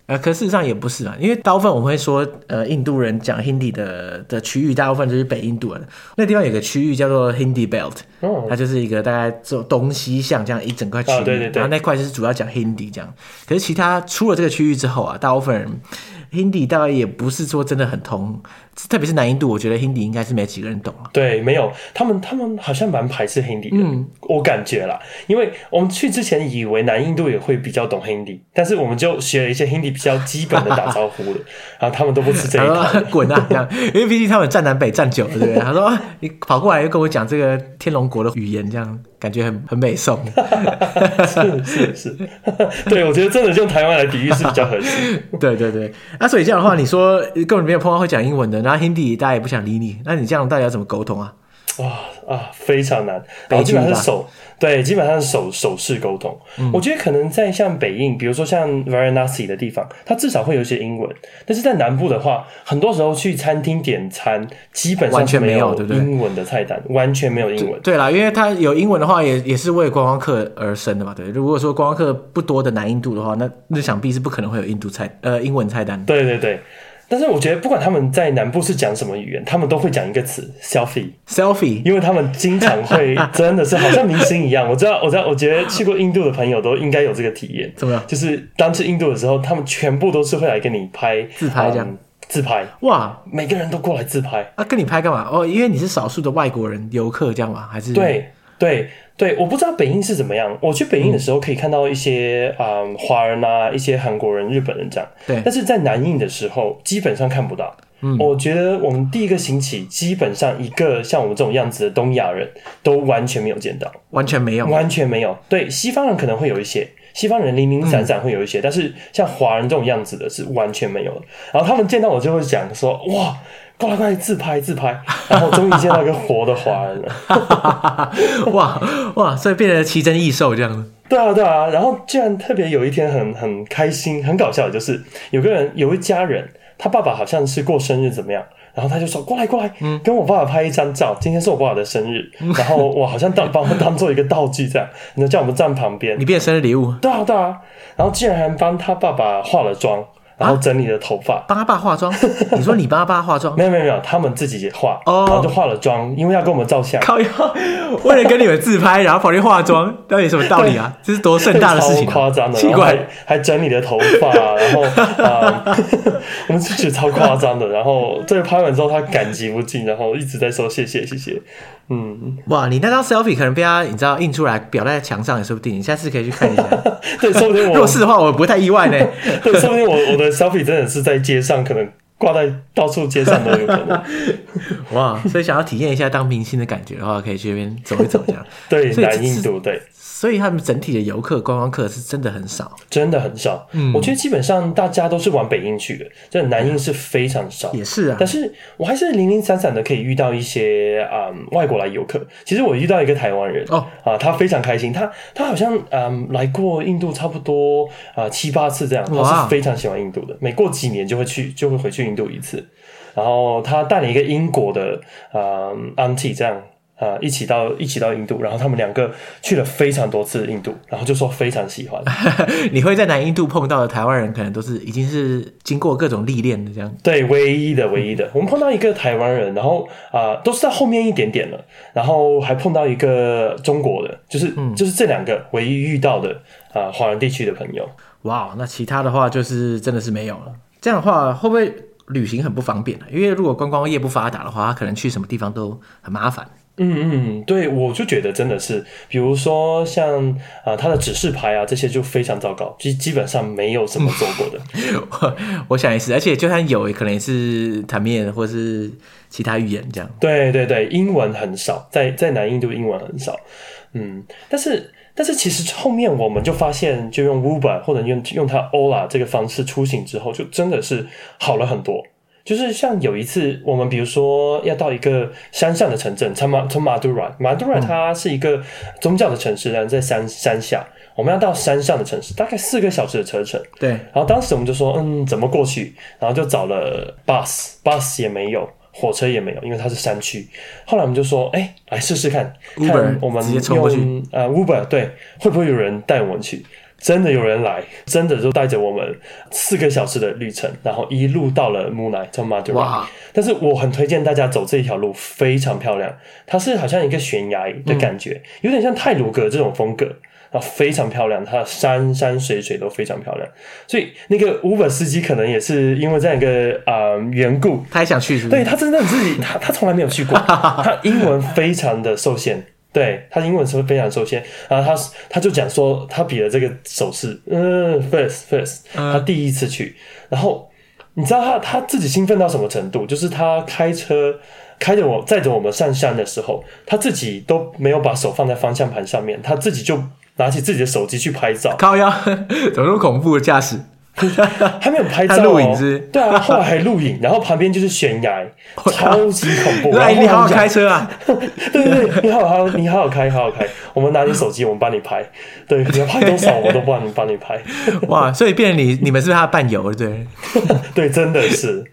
呃，可事实上也不是啊，因为大部分我们会说，呃，印度人讲 Hindi 的的区域，大部分就是北印度人。那地方有个区域叫做 Hindi Belt，哦，它就是一个大概做东西向这样一整块区域，哦，对对对，然后那块就是主要讲 Hindi 这样。可是其他出了这个区域之后啊，大部分人。Hindi 大概也不是说真的很通，特别是南印度，我觉得 Hindi 应该是没几个人懂啊。对，没有，他们他们好像蛮排斥 Hindi 的，嗯，我感觉啦，因为我们去之前以为南印度也会比较懂 Hindi，但是我们就学了一些 Hindi 比较基本的打招呼的，然后他们都不吃这一套，滚啊这样，因为毕竟他们站南北站久了，对不对？他说你跑过来又跟我讲这个天龙国的语言，这样感觉很很美颂。是是是，对，我觉得真的用台湾来比喻是比较合适。对对对。那、啊、所以这样的话，你说根本没有碰到会讲英文的，然后 Hindi 大家也不想理你，那你这样到底要怎么沟通啊？哇啊，非常难，然后基本上是手，对，基本上是手手势沟通。嗯、我觉得可能在像北印，比如说像 Varanasi 的地方，它至少会有一些英文。但是在南部的话，很多时候去餐厅点餐，基本上完全没有英文的菜单，完全没有英文。对啦，因为它有英文的话也，也也是为观光客而生的嘛。对，如果说观光客不多的南印度的话，那那想必是不可能会有印度菜呃英文菜单。对对对。但是我觉得，不管他们在南部是讲什么语言，他们都会讲一个词 “selfie”，selfie，因为他们经常会真的是好像明星一样。我知道，我知道，我觉得去过印度的朋友都应该有这个体验。怎么样？就是当去印度的时候，他们全部都是会来跟你拍自拍这样，嗯、自拍哇，每个人都过来自拍啊，跟你拍干嘛？哦，因为你是少数的外国人游客这样吗？还是对对。对，我不知道北印是怎么样。我去北印的时候可以看到一些啊、嗯嗯、华人啊，一些韩国人、日本人这样。对，但是在南印的时候基本上看不到。嗯，我觉得我们第一个星期基本上一个像我们这种样子的东亚人都完全没有见到，完全没有，完全没有。对，西方人可能会有一些，西方人零零散散会有一些，嗯、但是像华人这种样子的是完全没有的。然后他们见到我就会讲说：“哇。”过来过来自拍自拍，然后终于见到一个活的华人了，哇哇，所以变成奇珍异兽这样子。对啊对啊，然后居然特别有一天很很开心很搞笑的就是有个人有一家人，他爸爸好像是过生日怎么样。然然后他就说过来过来，嗯，跟我爸爸拍一张照，今天是我爸爸的生日，然后我好像当把我当做一个道具这样，然后叫我们站旁边，你变生日礼物，对啊对啊，然后竟然还帮他爸爸化了妆。然后整理了头发，帮他爸化妆。你说你帮他爸化妆？没有没有没有，他们自己也化，然后就化了妆，因为要跟我们照相。靠腰，为了跟你们自拍，然后跑去化妆，到底什么道理啊？这是多盛大的事情，超夸张的，奇怪，还还整理了头发，然后 啊，我们就觉得超夸张的。然后这个拍完之后，他感激不尽，然后一直在说谢谢谢谢。嗯，哇，你那张 selfie 可能被他你知道印出来裱在墙上也说不定，你下次可以去看一下。对，说不定我如果是的话，我不太意外呢。对，说不定我我的 selfie 真的是在街上，可能挂在到处街上都有可能。哇，所以想要体验一下当明星的感觉的话，可以去那边走一走，这样。对，南印度对。所以他们整体的游客、观光客是真的很少，真的很少。嗯，我觉得基本上大家都是往北印去的，这南印是非常少。也是啊，但是我还是零零散散的可以遇到一些啊、嗯、外国来游客。其实我遇到一个台湾人哦啊，他非常开心，他他好像嗯来过印度差不多啊七八次这样，他是非常喜欢印度的，每过几年就会去就会回去印度一次。然后他带了一个英国的啊 auntie 这样。啊，一起到一起到印度，然后他们两个去了非常多次印度，然后就说非常喜欢。你会在南印度碰到的台湾人，可能都是已经是经过各种历练的这样。对，唯一的唯一的，我们碰到一个台湾人，然后啊、呃，都是在后面一点点了，然后还碰到一个中国的，就是、嗯、就是这两个唯一遇到的啊，华人地区的朋友。哇，那其他的话就是真的是没有了。这样的话会不会旅行很不方便呢？因为如果观光业不发达的话，他可能去什么地方都很麻烦。嗯嗯，对，我就觉得真的是，比如说像啊，他的指示牌啊，这些就非常糟糕，基基本上没有怎么做过的。我，我想也是，而且就算有，可能也是塔米尔或是其他语言这样。对对对，英文很少，在在南印度英文很少。嗯，但是但是其实后面我们就发现，就用 Uber 或者用用它 Ola 这个方式出行之后，就真的是好了很多。就是像有一次，我们比如说要到一个山上的城镇，从马从马杜拉，马杜拉它是一个宗教的城市，然后在山山下，我们要到山上的城市，大概四个小时的车程。对。然后当时我们就说，嗯，怎么过去？然后就找了 bus，bus 也没有，火车也没有，因为它是山区。后来我们就说，哎，来试试看看我们用呃 Uber，对，会不会有人带我们去？真的有人来，真的就带着我们四个小时的旅程，然后一路到了木乃从马杜拉。但是我很推荐大家走这一条路，非常漂亮。它是好像一个悬崖的感觉，嗯、有点像泰鲁格这种风格，然后非常漂亮。它的山山水水都非常漂亮，所以那个 Uber 司机可能也是因为这样一个啊缘故，他也想去是不是？对，他真的自己，他他从来没有去过，他英文非常的受限。对，他英文是非常受限，然后他他就讲说，他比了这个手势，嗯，first first，他第一次去，然后你知道他他自己兴奋到什么程度？就是他开车开着我载着我们上山的时候，他自己都没有把手放在方向盘上面，他自己就拿起自己的手机去拍照。靠腰，怎么那么恐怖的驾驶？还没有拍照录影是？对啊，后来还录影，然后旁边就是悬崖，超级恐怖。来，你好好开车啊！对对对，你好好，你好好开，好好开。我们拿你手机，我们帮你拍。对，你要拍多少，我都帮你帮你拍。哇，所以变成你你们是不是他伴游？对对，真的是。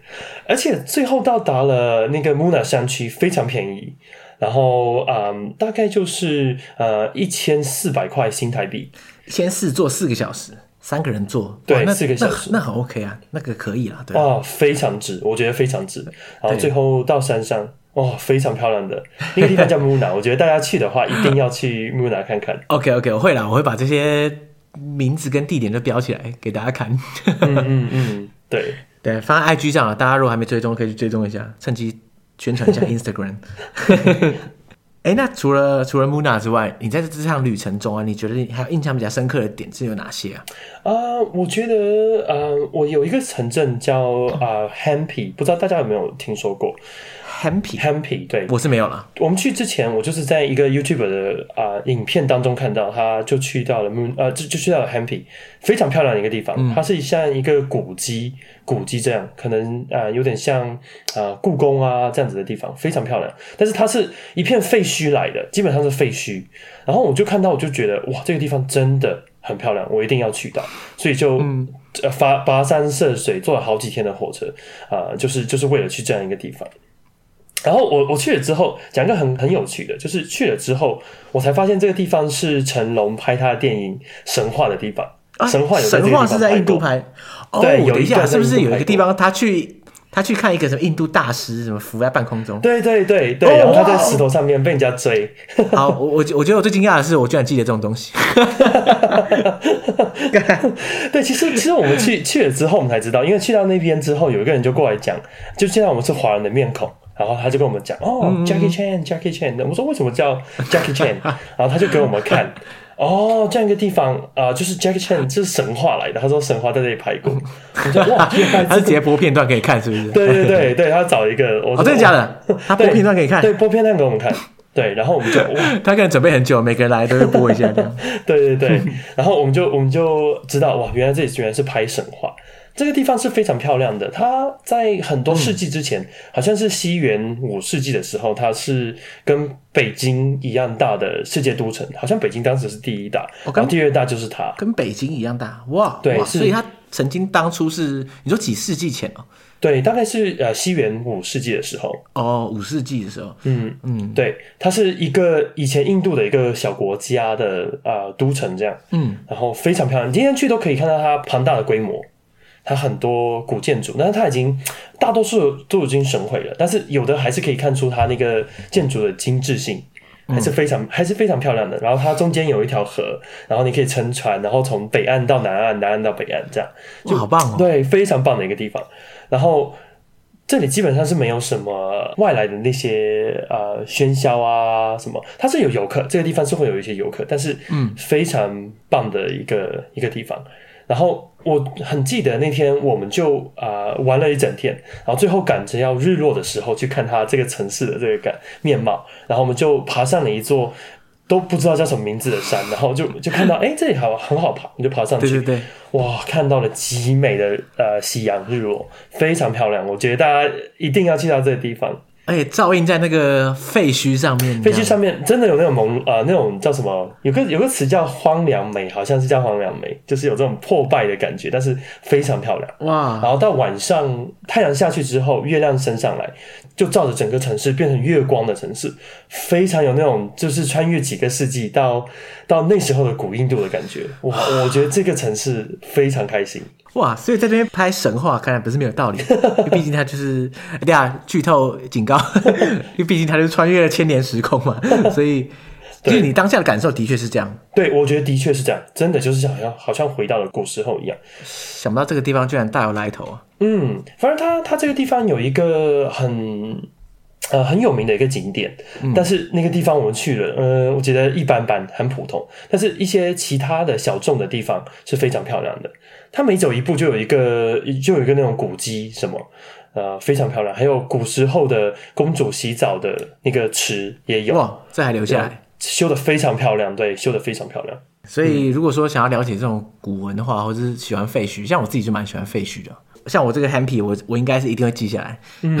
而且最后到达了那个 Muna 山区，非常便宜。然后嗯，大概就是呃一千四百块新台币，一千四坐四个小时。三个人坐，对，四个小时，那很 OK 啊，那个可以啊，对啊，非常值，我觉得非常值。然后最后到山上，哇，非常漂亮的那个地方叫 Muna，我觉得大家去的话一定要去 Muna 看看。OK OK，我会啦，我会把这些名字跟地点都标起来给大家看。嗯嗯嗯，对 对，放在 IG 上啊，大家如果还没追踪，可以去追踪一下，趁机宣传一下 Instagram。哎，那除了除了 Muna 之外，你在这这趟旅程中啊，你觉得你还有印象比较深刻的点是有哪些啊？啊、我觉得呃，我有一个城镇叫啊、呃、Hampi，不知道大家有没有听说过 Hampi 对，我是没有了。我们去之前，我就是在一个 YouTube 的啊、呃、影片当中看到，他就去到了 Moon，呃，就就去到了 Hampy，非常漂亮的一个地方。嗯、它是像一个古迹，古迹这样，可能啊、呃、有点像啊、呃、故宫啊这样子的地方，非常漂亮。但是它是一片废墟来的，基本上是废墟。然后我就看到，我就觉得哇，这个地方真的很漂亮，我一定要去到，所以就。嗯呃跋跋山涉水，坐了好几天的火车啊、呃，就是就是为了去这样一个地方。然后我我去了之后，讲一个很很有趣的，就是去了之后，我才发现这个地方是成龙拍他的电影《神话》的地方。啊、神话有神话是在印度拍，对，有、哦、一下是不是有一个地方他去？他去看一个什么印度大师，什么浮在半空中。对对对对，然后他在石头上面被人家追。好，我我我觉得我最惊讶的是，我居然记得这种东西。对，其实其实我们去去了之后，我们才知道，因为去到那边之后，有一个人就过来讲，就见到我们是华人的面孔，然后他就跟我们讲，哦，Jackie Chan，Jackie Chan。我说为什么叫 Jackie Chan？然后他就给我们看。哦，这样一个地方啊、呃，就是 Jackie Chan，这是神话来的。他说神话在这里拍过，我说哇，他是直接播片段可以看，是不是？对对对对，他找一个，我说、哦、真的假的？他播片段可以看，对，播片段给我们看。对，然后我们就哇，他可能准备很久，每个人来都会播一下这样。对对对，然后我们就我们就知道哇，原来这里居然是拍神话。这个地方是非常漂亮的，它在很多世纪之前，嗯、好像是西元五世纪的时候，它是跟北京一样大的世界都城，好像北京当时是第一大，哦、然后第二大就是它，跟北京一样大，哇，对，所以它曾经当初是你说几世纪前哦？对，大概是呃西元五世纪的时候，哦，五世纪的时候，嗯嗯，对，它是一个以前印度的一个小国家的啊、呃、都城这样，嗯，然后非常漂亮，你今天去都可以看到它庞大的规模。它很多古建筑，但是它已经 大多数都已经损毁了，但是有的还是可以看出它那个建筑的精致性，还是非常、嗯、还是非常漂亮的。然后它中间有一条河，然后你可以乘船，然后从北岸到南岸，南岸到北岸，这样就好棒哦。对，非常棒的一个地方。然后这里基本上是没有什么外来的那些呃喧嚣啊什么，它是有游客，这个地方是会有一些游客，但是嗯，非常棒的一个、嗯、一个地方。然后我很记得那天，我们就啊、呃、玩了一整天，然后最后赶着要日落的时候去看它这个城市的这个感面貌，然后我们就爬上了一座都不知道叫什么名字的山，然后就 就看到哎这里好很好爬，我们就爬上去，对对对，哇，看到了极美的呃夕阳日落，非常漂亮，我觉得大家一定要去到这个地方。而且照映在那个废墟上面，废墟上面真的有那种蒙呃那种叫什么？有个有个词叫荒凉美，好像是叫荒凉美，就是有这种破败的感觉，但是非常漂亮哇！然后到晚上太阳下去之后，月亮升上来，就照着整个城市变成月光的城市，非常有那种就是穿越几个世纪到到那时候的古印度的感觉哇！我觉得这个城市非常开心。哇，所以在这边拍神话，看来不是没有道理。毕竟它就是，对啊，剧透警告，因为毕竟它就是穿越了千年时空嘛。所以，其实你当下的感受的确是这样。对，我觉得的确是这样，真的就是像好像好像回到了古时候一样。想不到这个地方居然大有来头啊！嗯，反正它它这个地方有一个很呃很有名的一个景点，嗯，但是那个地方我们去了，呃，我觉得一般般，很普通。但是一些其他的小众的地方是非常漂亮的。它每走一步就有一个，就有一个那种古迹，什么，呃，非常漂亮。还有古时候的公主洗澡的那个池也有，哇，这还留下来，修的非常漂亮，对，修的非常漂亮。所以如果说想要了解这种古文的话，或者是喜欢废墟，像我自己就蛮喜欢废墟的。像我这个 Happy，我我应该是一定会记下来，嗯，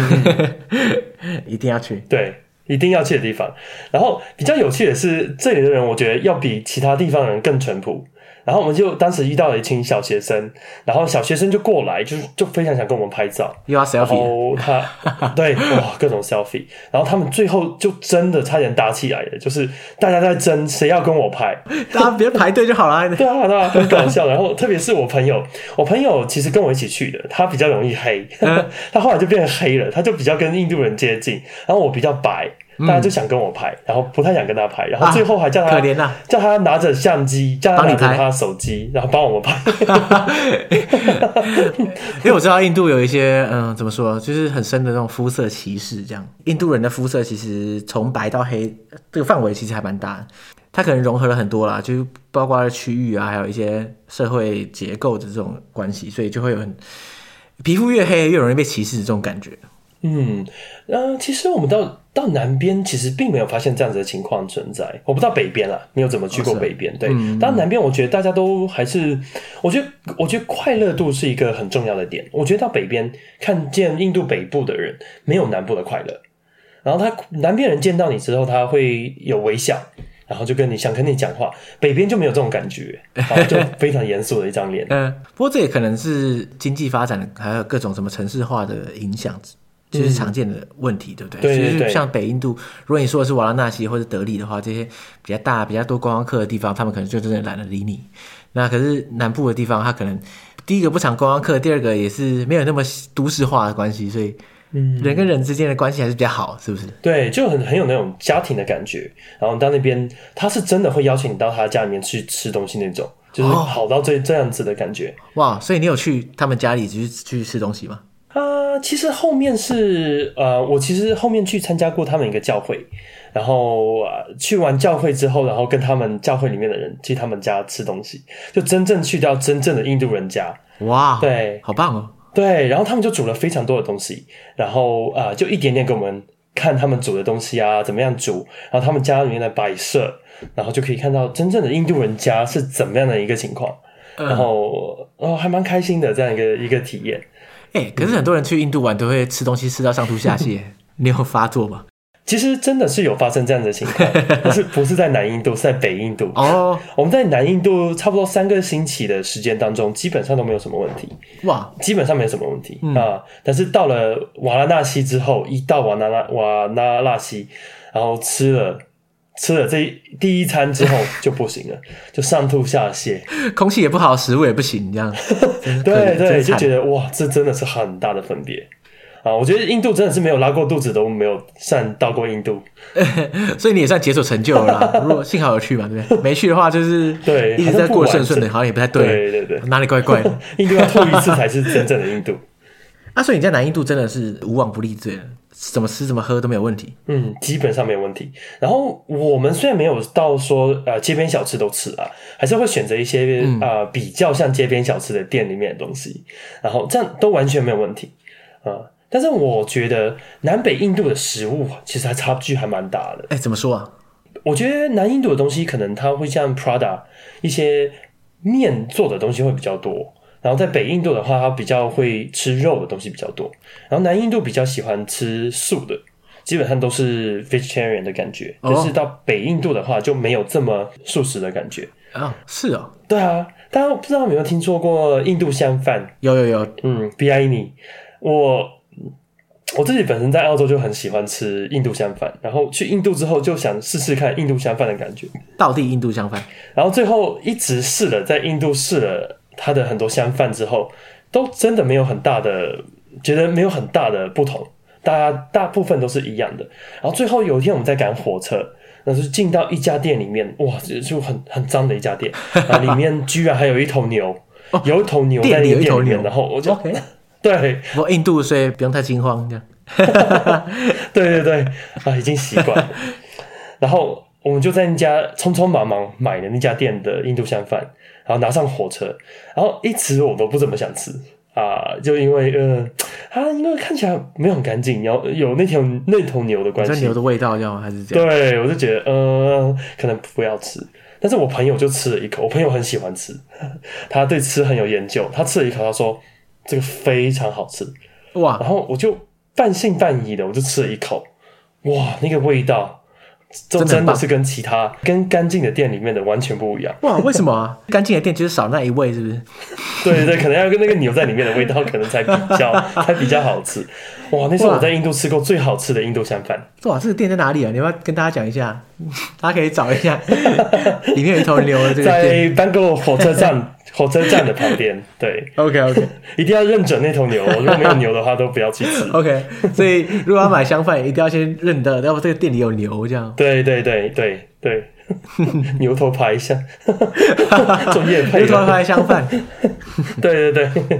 一定要去，对，一定要去的地方。然后比较有趣的是，这里的人我觉得要比其他地方人更淳朴。然后我们就当时遇到了一群小学生，然后小学生就过来，就是就非常想跟我们拍照，又要 selfie，他对哇各种 selfie，然后他们最后就真的差点打起来了，就是大家在争谁要跟我拍，大家别排队就好了，对啊，对啊，很搞笑。然后特别是我朋友，我朋友其实跟我一起去的，他比较容易黑，他后来就变成黑了，他就比较跟印度人接近，然后我比较白。大家就想跟我拍，然后不太想跟他拍，然后最后还叫他，可怜啊，叫他拿着相机，叫他拿着他手机，然后帮我们拍。因为我知道印度有一些，嗯，怎么说，就是很深的那种肤色歧视。这样，印度人的肤色其实从白到黑这个范围其实还蛮大的，它可能融合了很多啦，就包括了区域啊，还有一些社会结构的这种关系，所以就会有很皮肤越黑越容易被歧视的这种感觉。嗯，呃，其实我们到到南边，其实并没有发现这样子的情况存在。我不知道北边啦，没有怎么去过北边。哦、对，嗯、但南边我觉得大家都还是，我觉得我觉得快乐度是一个很重要的点。我觉得到北边看见印度北部的人，没有南部的快乐。然后他南边人见到你之后，他会有微笑，然后就跟你想跟你讲话。北边就没有这种感觉，然后就 非常严肃的一张脸。嗯，不过这也可能是经济发展还有各种什么城市化的影响，就是常见的问题，对不对？对对对。就是像北印度，如果你说的是瓦拉纳西或者德里的话，这些比较大、比较多观光客的地方，他们可能就真的懒得理你。那可是南部的地方，它可能第一个不常观光客，第二个也是没有那么都市化的关系，所以。嗯，人跟人之间的关系还是比较好，是不是？对，就很很有那种家庭的感觉。然后到那边，他是真的会邀请你到他家里面去吃东西那种，就是好到这、哦、这样子的感觉。哇，所以你有去他们家里去去吃东西吗？啊、呃，其实后面是呃，我其实后面去参加过他们一个教会，然后、呃、去完教会之后，然后跟他们教会里面的人去他们家吃东西，就真正去到真正的印度人家。哇，对，好棒哦。对，然后他们就煮了非常多的东西，然后啊、呃，就一点点给我们看他们煮的东西啊，怎么样煮，然后他们家里面的摆设，然后就可以看到真正的印度人家是怎么样的一个情况，嗯、然后哦，还蛮开心的这样一个一个体验。哎，可是很多人去印度玩都会吃东西吃到上吐下泻，你有发作吗？其实真的是有发生这样的情况，但是不是在南印度，是在北印度。哦，我们在南印度差不多三个星期的时间当中，基本上都没有什么问题。哇，基本上没有什么问题、嗯、啊。但是到了瓦拉纳西之后，一到瓦拉纳瓦拉纳西，然后吃了吃了这一第一餐之后就不行了，就上吐下泻，空气也不好，食物也不行，这样。对对，就觉得哇，这真的是很大的分别。啊，我觉得印度真的是没有拉过肚子都没有算到过印度，所以你也算解锁成就了啦。如果幸好有去嘛，对不对？没去的话就是对，一直在过顺顺的，好像也不太对。对对对，哪里怪怪的？印度要吐一次才是真正的印度。啊，所以你在南印度真的是无往不利罪了，怎么吃怎么喝都没有问题。嗯，基本上没有问题。然后我们虽然没有到说呃街边小吃都吃啊，还是会选择一些啊、呃、比较像街边小吃的店里面的东西，然后这样都完全没有问题啊。呃但是我觉得南北印度的食物其实还差距还蛮大的。哎，怎么说啊？我觉得南印度的东西可能它会像 Prada 一些面做的东西会比较多，然后在北印度的话，它比较会吃肉的东西比较多，然后南印度比较喜欢吃素的，基本上都是 vegetarian 的感觉。但是到北印度的话，就没有这么素食的感觉啊。是啊，对啊，大家不知道有没有听说过印度香饭？有有有，嗯，Biryani，我。我自己本身在澳洲就很喜欢吃印度香饭，然后去印度之后就想试试看印度香饭的感觉，到底印度香饭，然后最后一直试了，在印度试了它的很多相饭之后，都真的没有很大的，觉得没有很大的不同，大家大部分都是一样的。然后最后有一天我们在赶火车，那就是进到一家店里面，哇，就很很脏的一家店，然后里面居然还有一头牛，哦、有一头牛在那个店里面，里有一头 牛，然后我就。Okay. 对，我印度所以不用太惊慌，这样。对对对，啊，已经习惯了。然后我们就在那家匆匆忙忙买的那家店的印度香饭，然后拿上火车，然后一直我都不怎么想吃啊，就因为呃，它，因为看起来没有很干净，然后有那条那头牛的关系，牛的味道，这样还是这样？对，我就觉得呃，可能不要吃。但是我朋友就吃了一口，我朋友很喜欢吃，他对吃很有研究，他吃了一口，他说。这个非常好吃哇！然后我就半信半疑的，我就吃了一口，哇，那个味道，就真的是跟其他跟干净的店里面的完全不一样哇！为什么啊？干净的店就是少那一味，是不是？对对，可能要跟那个牛在里面的味道，可能才比较 才比较好吃。哇，那是我在印度吃过最好吃的印度香饭。哇，这个店在哪里啊？你要不要跟大家讲一下？大家可以找一下，里面有一头牛的这个店，在 Bangalore 火车站。火车站的旁边，对，OK OK，一定要认准那头牛，如果没有牛的话，都不要去吃。OK，所以如果要买香饭，一定要先认得，要不这个店里有牛这样。对对对对对，牛头牌香，做业配，牛头牌香饭。对对对，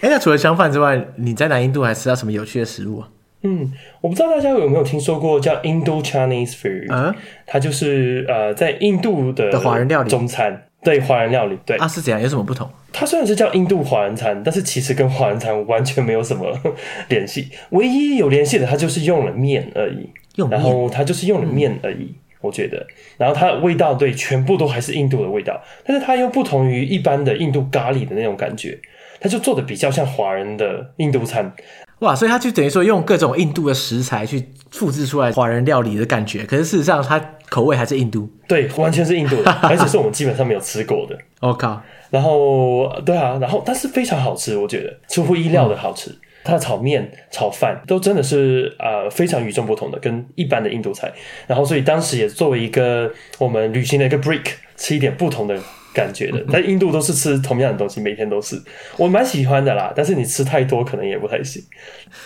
哎，那除了香饭之外，你在南印度还吃到什么有趣的食物啊？嗯，我不知道大家有没有听说过叫 Indo-Chinese food，啊，它就是呃，在印度的华人料理中餐。对华人料理，对啊，是怎样？有什么不同？它虽然是叫印度华人餐，但是其实跟华人餐完全没有什么 联系。唯一有联系的，它就是用了面而已。用，然后它就是用了面而已，嗯、我觉得。然后它的味道，对，全部都还是印度的味道，但是它又不同于一般的印度咖喱的那种感觉，它就做的比较像华人的印度餐。哇，所以他就等于说用各种印度的食材去复制出来华人料理的感觉，可是事实上它口味还是印度。对，完全是印度的，而且是我们基本上没有吃过的。我靠！然后，对啊，然后但是非常好吃，我觉得出乎意料的好吃。嗯、它的炒面、炒饭都真的是呃非常与众不同的，跟一般的印度菜。然后，所以当时也作为一个我们旅行的一个 break，吃一点不同的。感觉的，在印度都是吃同样的东西，每天都是，我蛮喜欢的啦。但是你吃太多可能也不太行，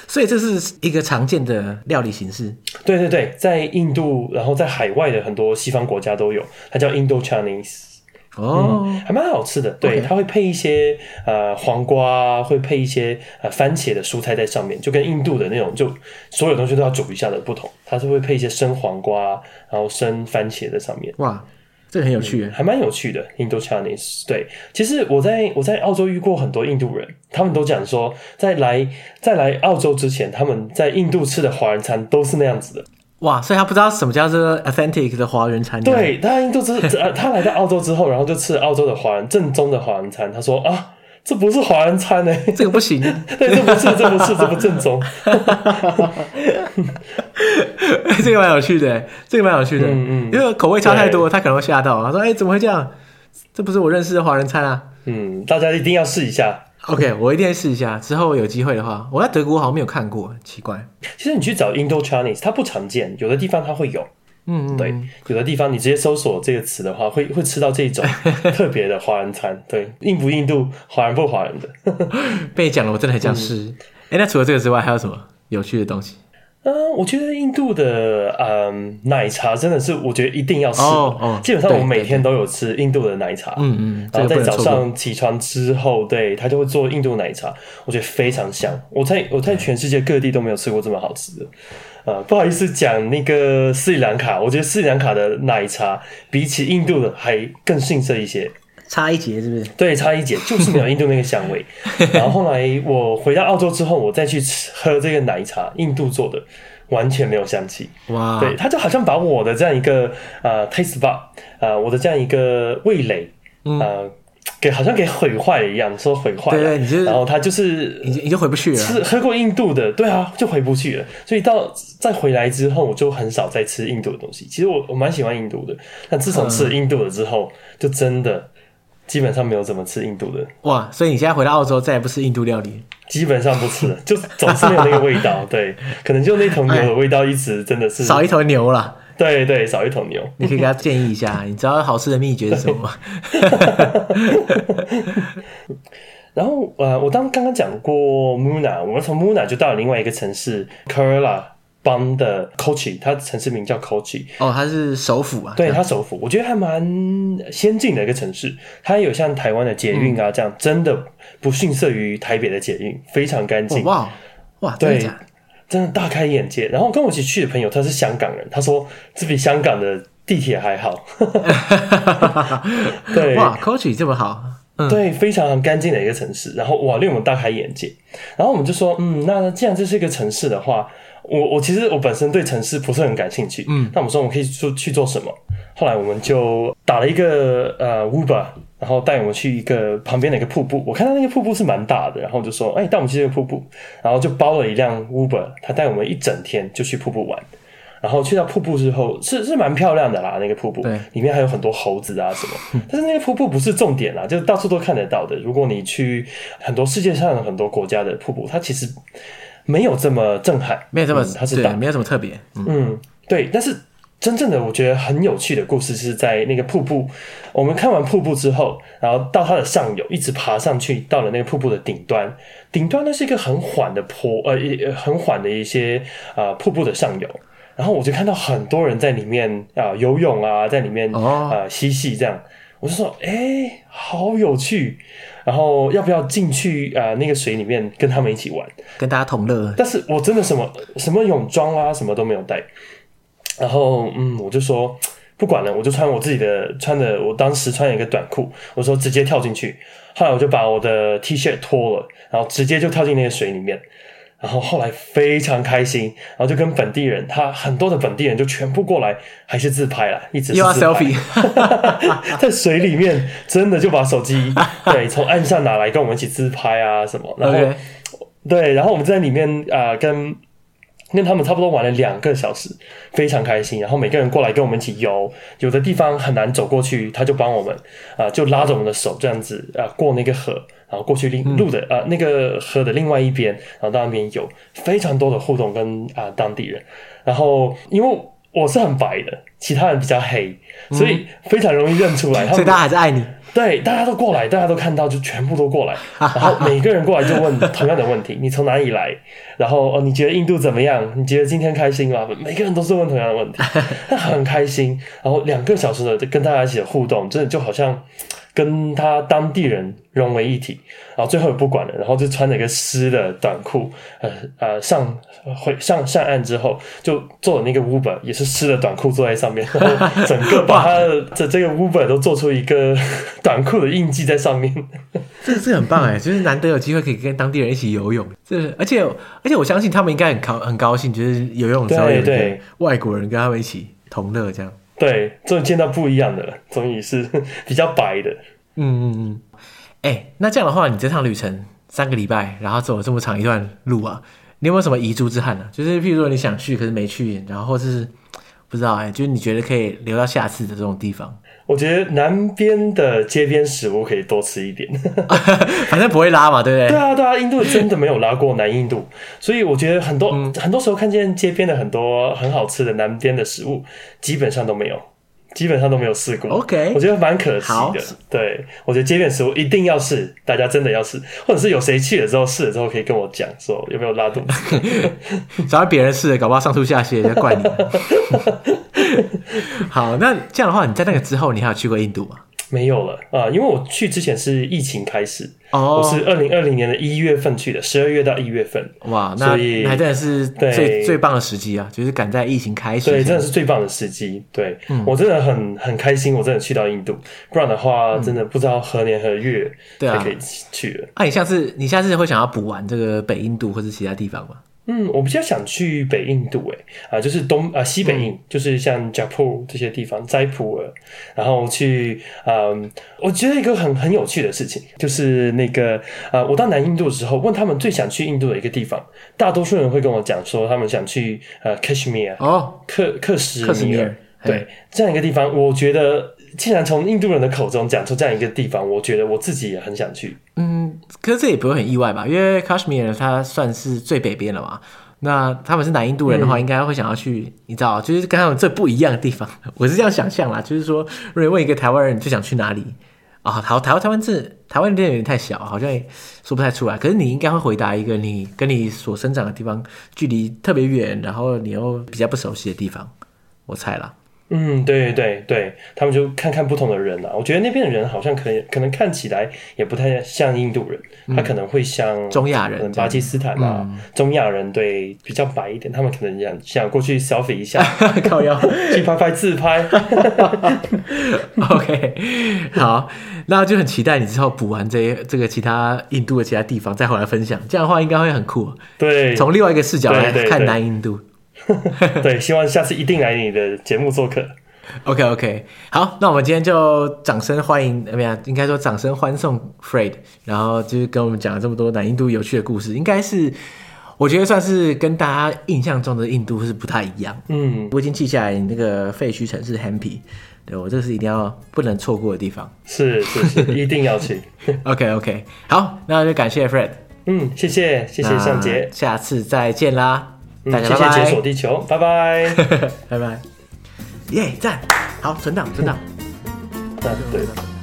所以这是一个常见的料理形式。对对对，在印度，然后在海外的很多西方国家都有，它叫 Indo Chinese。哦、嗯，还蛮好吃的。对.它会配一些呃黄瓜，会配一些呃番茄的蔬菜在上面，就跟印度的那种就所有东西都要煮一下的不同。它是会配一些生黄瓜，然后生番茄在上面。哇。这个很有趣，嗯，还蛮有趣的。Indo Chinese，对，其实我在我在澳洲遇过很多印度人，他们都讲说，在来在来澳洲之前，他们在印度吃的华人餐都是那样子的。哇，所以他不知道什么叫做 authentic 的华人餐。对，他印度之他来到澳洲之后，然后就吃澳洲的华人正宗的华人餐。他说啊。这不是华人餐呢、欸，这个不行。对，这不是，这不是，这不正宗。这个蛮有趣的，这个蛮有趣的。嗯嗯，因为口味差太多，他可能会吓到。他说：“哎，怎么会这样？这不是我认识的华人餐啊。”嗯，大家一定要试一下。OK，我一定要试一下。之后有机会的话，我在德国好像没有看过，奇怪。其实你去找 Indo Chinese，它不常见，有的地方它会有。嗯，对，有的地方你直接搜索这个词的话，会会吃到这种 特别的华人餐。对，印不印度，华人不华人的。被你讲了，我真的很想吃。哎、嗯，那除了这个之外，还有什么有趣的东西？嗯，我觉得印度的嗯奶茶真的是，我觉得一定要试。哦哦，基本上我每天都有吃印度的奶茶。嗯嗯，然后在早上起床之后，对，他就会做印度奶茶，我觉得非常香。我在我在全世界各地都没有吃过这么好吃的。啊，不好意思讲那个斯里兰卡，我觉得斯里兰卡的奶茶比起印度的还更逊色一些，差一截是不是？对，差一截，就是没有印度那个香味。然后后来我回到澳洲之后，我再去吃喝这个奶茶，印度做的完全没有香气。哇，对，他就好像把我的这样一个呃 taste bud 呃，我的这样一个味蕾，呃。给好像给毁坏了一样，说毁坏了，对对，你就然后他就是你你就回不去了。吃喝过印度的，对啊，就回不去了。所以到再回来之后，我就很少再吃印度的东西。其实我我蛮喜欢印度的，但自从吃了印度的之后，嗯、就真的基本上没有怎么吃印度的。哇，所以你现在回到澳洲，再也不吃印度料理？基本上不吃了，就总是没有那个味道。对，可能就那头牛的味道一直真的是少一头牛了。对对，少一头牛。你可以给他建议一下，你知道好吃的秘诀是什么吗？然后呃，我当刚刚讲过 Muna，我们从 Muna 就到了另外一个城市 Kerala 邦的 Kochi，它城市名叫 Kochi。哦，它是首府啊。对，它首府，我觉得还蛮先进的一个城市。它有像台湾的捷运啊这样，真的不逊色于台北的捷运，非常干净。哇哇，对。真的大开眼界，然后跟我一起去的朋友他是香港人，他说这比香港的地铁还好。对，哇，Kochi 这么好，嗯、对，非常很干净的一个城市，然后哇，令我们大开眼界。然后我们就说，嗯，那既然这是一个城市的话，我我其实我本身对城市不是很感兴趣，嗯，那我们说我们可以去去做什么？后来我们就打了一个呃 Uber。然后带我们去一个旁边的一个瀑布，我看到那个瀑布是蛮大的，然后就说：“哎，带我们去这个瀑布。”然后就包了一辆 Uber，他带我们一整天就去瀑布玩。然后去到瀑布之后，是是蛮漂亮的啦，那个瀑布，对，里面还有很多猴子啊什么。但是那个瀑布不是重点啦，就是到处都看得到的。如果你去很多世界上很多国家的瀑布，它其实没有这么震撼，没有这么，嗯、它是大，没有什么特别。嗯，嗯，对，但是。真正的我觉得很有趣的故事是在那个瀑布，我们看完瀑布之后，然后到它的上游，一直爬上去，到了那个瀑布的顶端。顶端呢是一个很缓的坡，呃，很缓的一些啊、呃、瀑布的上游。然后我就看到很多人在里面啊、呃、游泳啊，在里面啊、呃、嬉戏这样。我就说，哎、欸，好有趣。然后要不要进去啊、呃、那个水里面跟他们一起玩，跟大家同乐？但是我真的什么什么泳装啊，什么都没有带。然后，嗯，我就说不管了，我就穿我自己的，穿的我当时穿一个短裤，我说直接跳进去。后来我就把我的 T 恤脱了，然后直接就跳进那个水里面。然后后来非常开心，然后就跟本地人，他很多的本地人就全部过来，还是自拍啦，一直是自拍，在水里面真的就把手机对从岸上拿来跟我们一起自拍啊什么，然后。对，然后我们在里面啊、呃，跟跟他们差不多玩了两个小时，非常开心。然后每个人过来跟我们一起游，有的地方很难走过去，他就帮我们啊、呃，就拉着我们的手这样子啊、呃、过那个河，然后过去另路的呃、那个河的另外一边，然后到那边有，非常多的互动跟啊、呃、当地人。然后因为我是很白的，其他人比较黑，所以非常容易认出来。嗯、所以大家还是爱你。对，大家都过来，大家都看到，就全部都过来，然后每个人过来就问同样的问题：你从哪里来？然后哦，你觉得印度怎么样？你觉得今天开心吗？每个人都是问同样的问题，很开心。然后两个小时的跟大家一起的互动，真的就好像。跟他当地人融为一体，然后最后也不管了，然后就穿了一个湿的短裤，呃呃上回上上岸之后，就坐了那个 Uber，也是湿的短裤坐在上面，然后整个把他的这这个 Uber 都做出一个 短裤的印记在上面。这这很棒哎，就是难得有机会可以跟当地人一起游泳，这而且而且我相信他们应该很高很高兴，就是游泳的时候有一个外国人跟他们一起同乐这样。对，终于见到不一样的了，终于是 比较白的。嗯嗯嗯。哎、那这样的话，你这趟旅程三个礼拜，然后走了这么长一段路啊，你有没有什么遗珠之憾呢、啊？就是譬如说你想去可是没去，然后或是不知道哎、就是你觉得可以留到下次的这种地方。我觉得南边的街边食物可以多吃一点，反正不会拉嘛，对不对？对啊，对啊，印度真的没有拉过南印度，所以我觉得很多、嗯、很多时候看见街边的很多很好吃的南边的食物，基本上都没有，基本上都没有试过。OK，我觉得蛮可惜的。好对，我觉得街边食物一定要试，大家真的要试，或者是有谁去了之后试了之后可以跟我讲说有没有拉肚子。只要别人试了，搞不好上吐下泻，就怪你。好，那这样的话，你在那个之后，你还有去过印度吗？没有了啊，因为我去之前是疫情开始，哦，我是二零二零年的一月份去的，十二月到一月份。哇，那还真的是最对最棒的时机啊，就是赶在疫情开始，对，真的是最棒的时机。对，嗯、我真的很很开心，我真的去到印度，不然的话，真的不知道何年何月才可以去了。那、嗯啊、你下次你下次会想要补完这个北印度或者其他地方吗？嗯，我比较想去北印度，诶，啊，就是东啊西北印，嗯、就是像加普这些地方，斋普尔，然后去，嗯，我觉得一个很很有趣的事情，就是那个，啊，我到南印度的时候，问他们最想去印度的一个地方，大多数人会跟我讲说，他们想去呃，Kashmir 哦，克克什米尔，对，这样一个地方，我觉得。竟然从印度人的口中讲出这样一个地方，我觉得我自己也很想去。嗯，可是这也不会很意外吧？因为 Kashmir 它算是最北边了嘛。那他们是南印度人的话，应该会想要去，嗯、你知道，就是跟他们最不一样的地方。我是这样想象啦，就是说，如果问一个台湾人，你最想去哪里啊？好台湾台湾这台湾的有点太小，好像也说不太出来。可是你应该会回答一个你跟你所生长的地方距离特别远，然后你又比较不熟悉的地方。我猜啦。嗯，对对对，他们就看看不同的人啊。我觉得那边的人好像可能可能看起来也不太像印度人，嗯、他可能会像中亚人，巴基斯坦啊，嗯、中亚人对比较白一点，他们可能想想过去 selfie 一下，靠腰去拍拍自拍。OK，好，那就很期待你之后补完这这个其他印度的其他地方再回来分享，这样的话应该会很酷。对，从另外一个视角来看南印度。对，希望下次一定来你的节目做客。OK OK，好，那我们今天就掌声欢迎，怎么样？应该说掌声欢送 Fred，然后就是跟我们讲了这么多南印度有趣的故事，应该是我觉得算是跟大家印象中的印度是不太一样。嗯，我已经记下来，你那个废墟城市 Happy，对，我这个是一定要不能错过的地方。是是是，一定要去。OK OK，好，那就感谢 Fred。嗯，谢谢谢谢尚杰，下次再见啦。嗯、大家拜拜，谢谢解锁地球，拜拜，拜拜，耶，赞，好，存档，存档，嗯，对。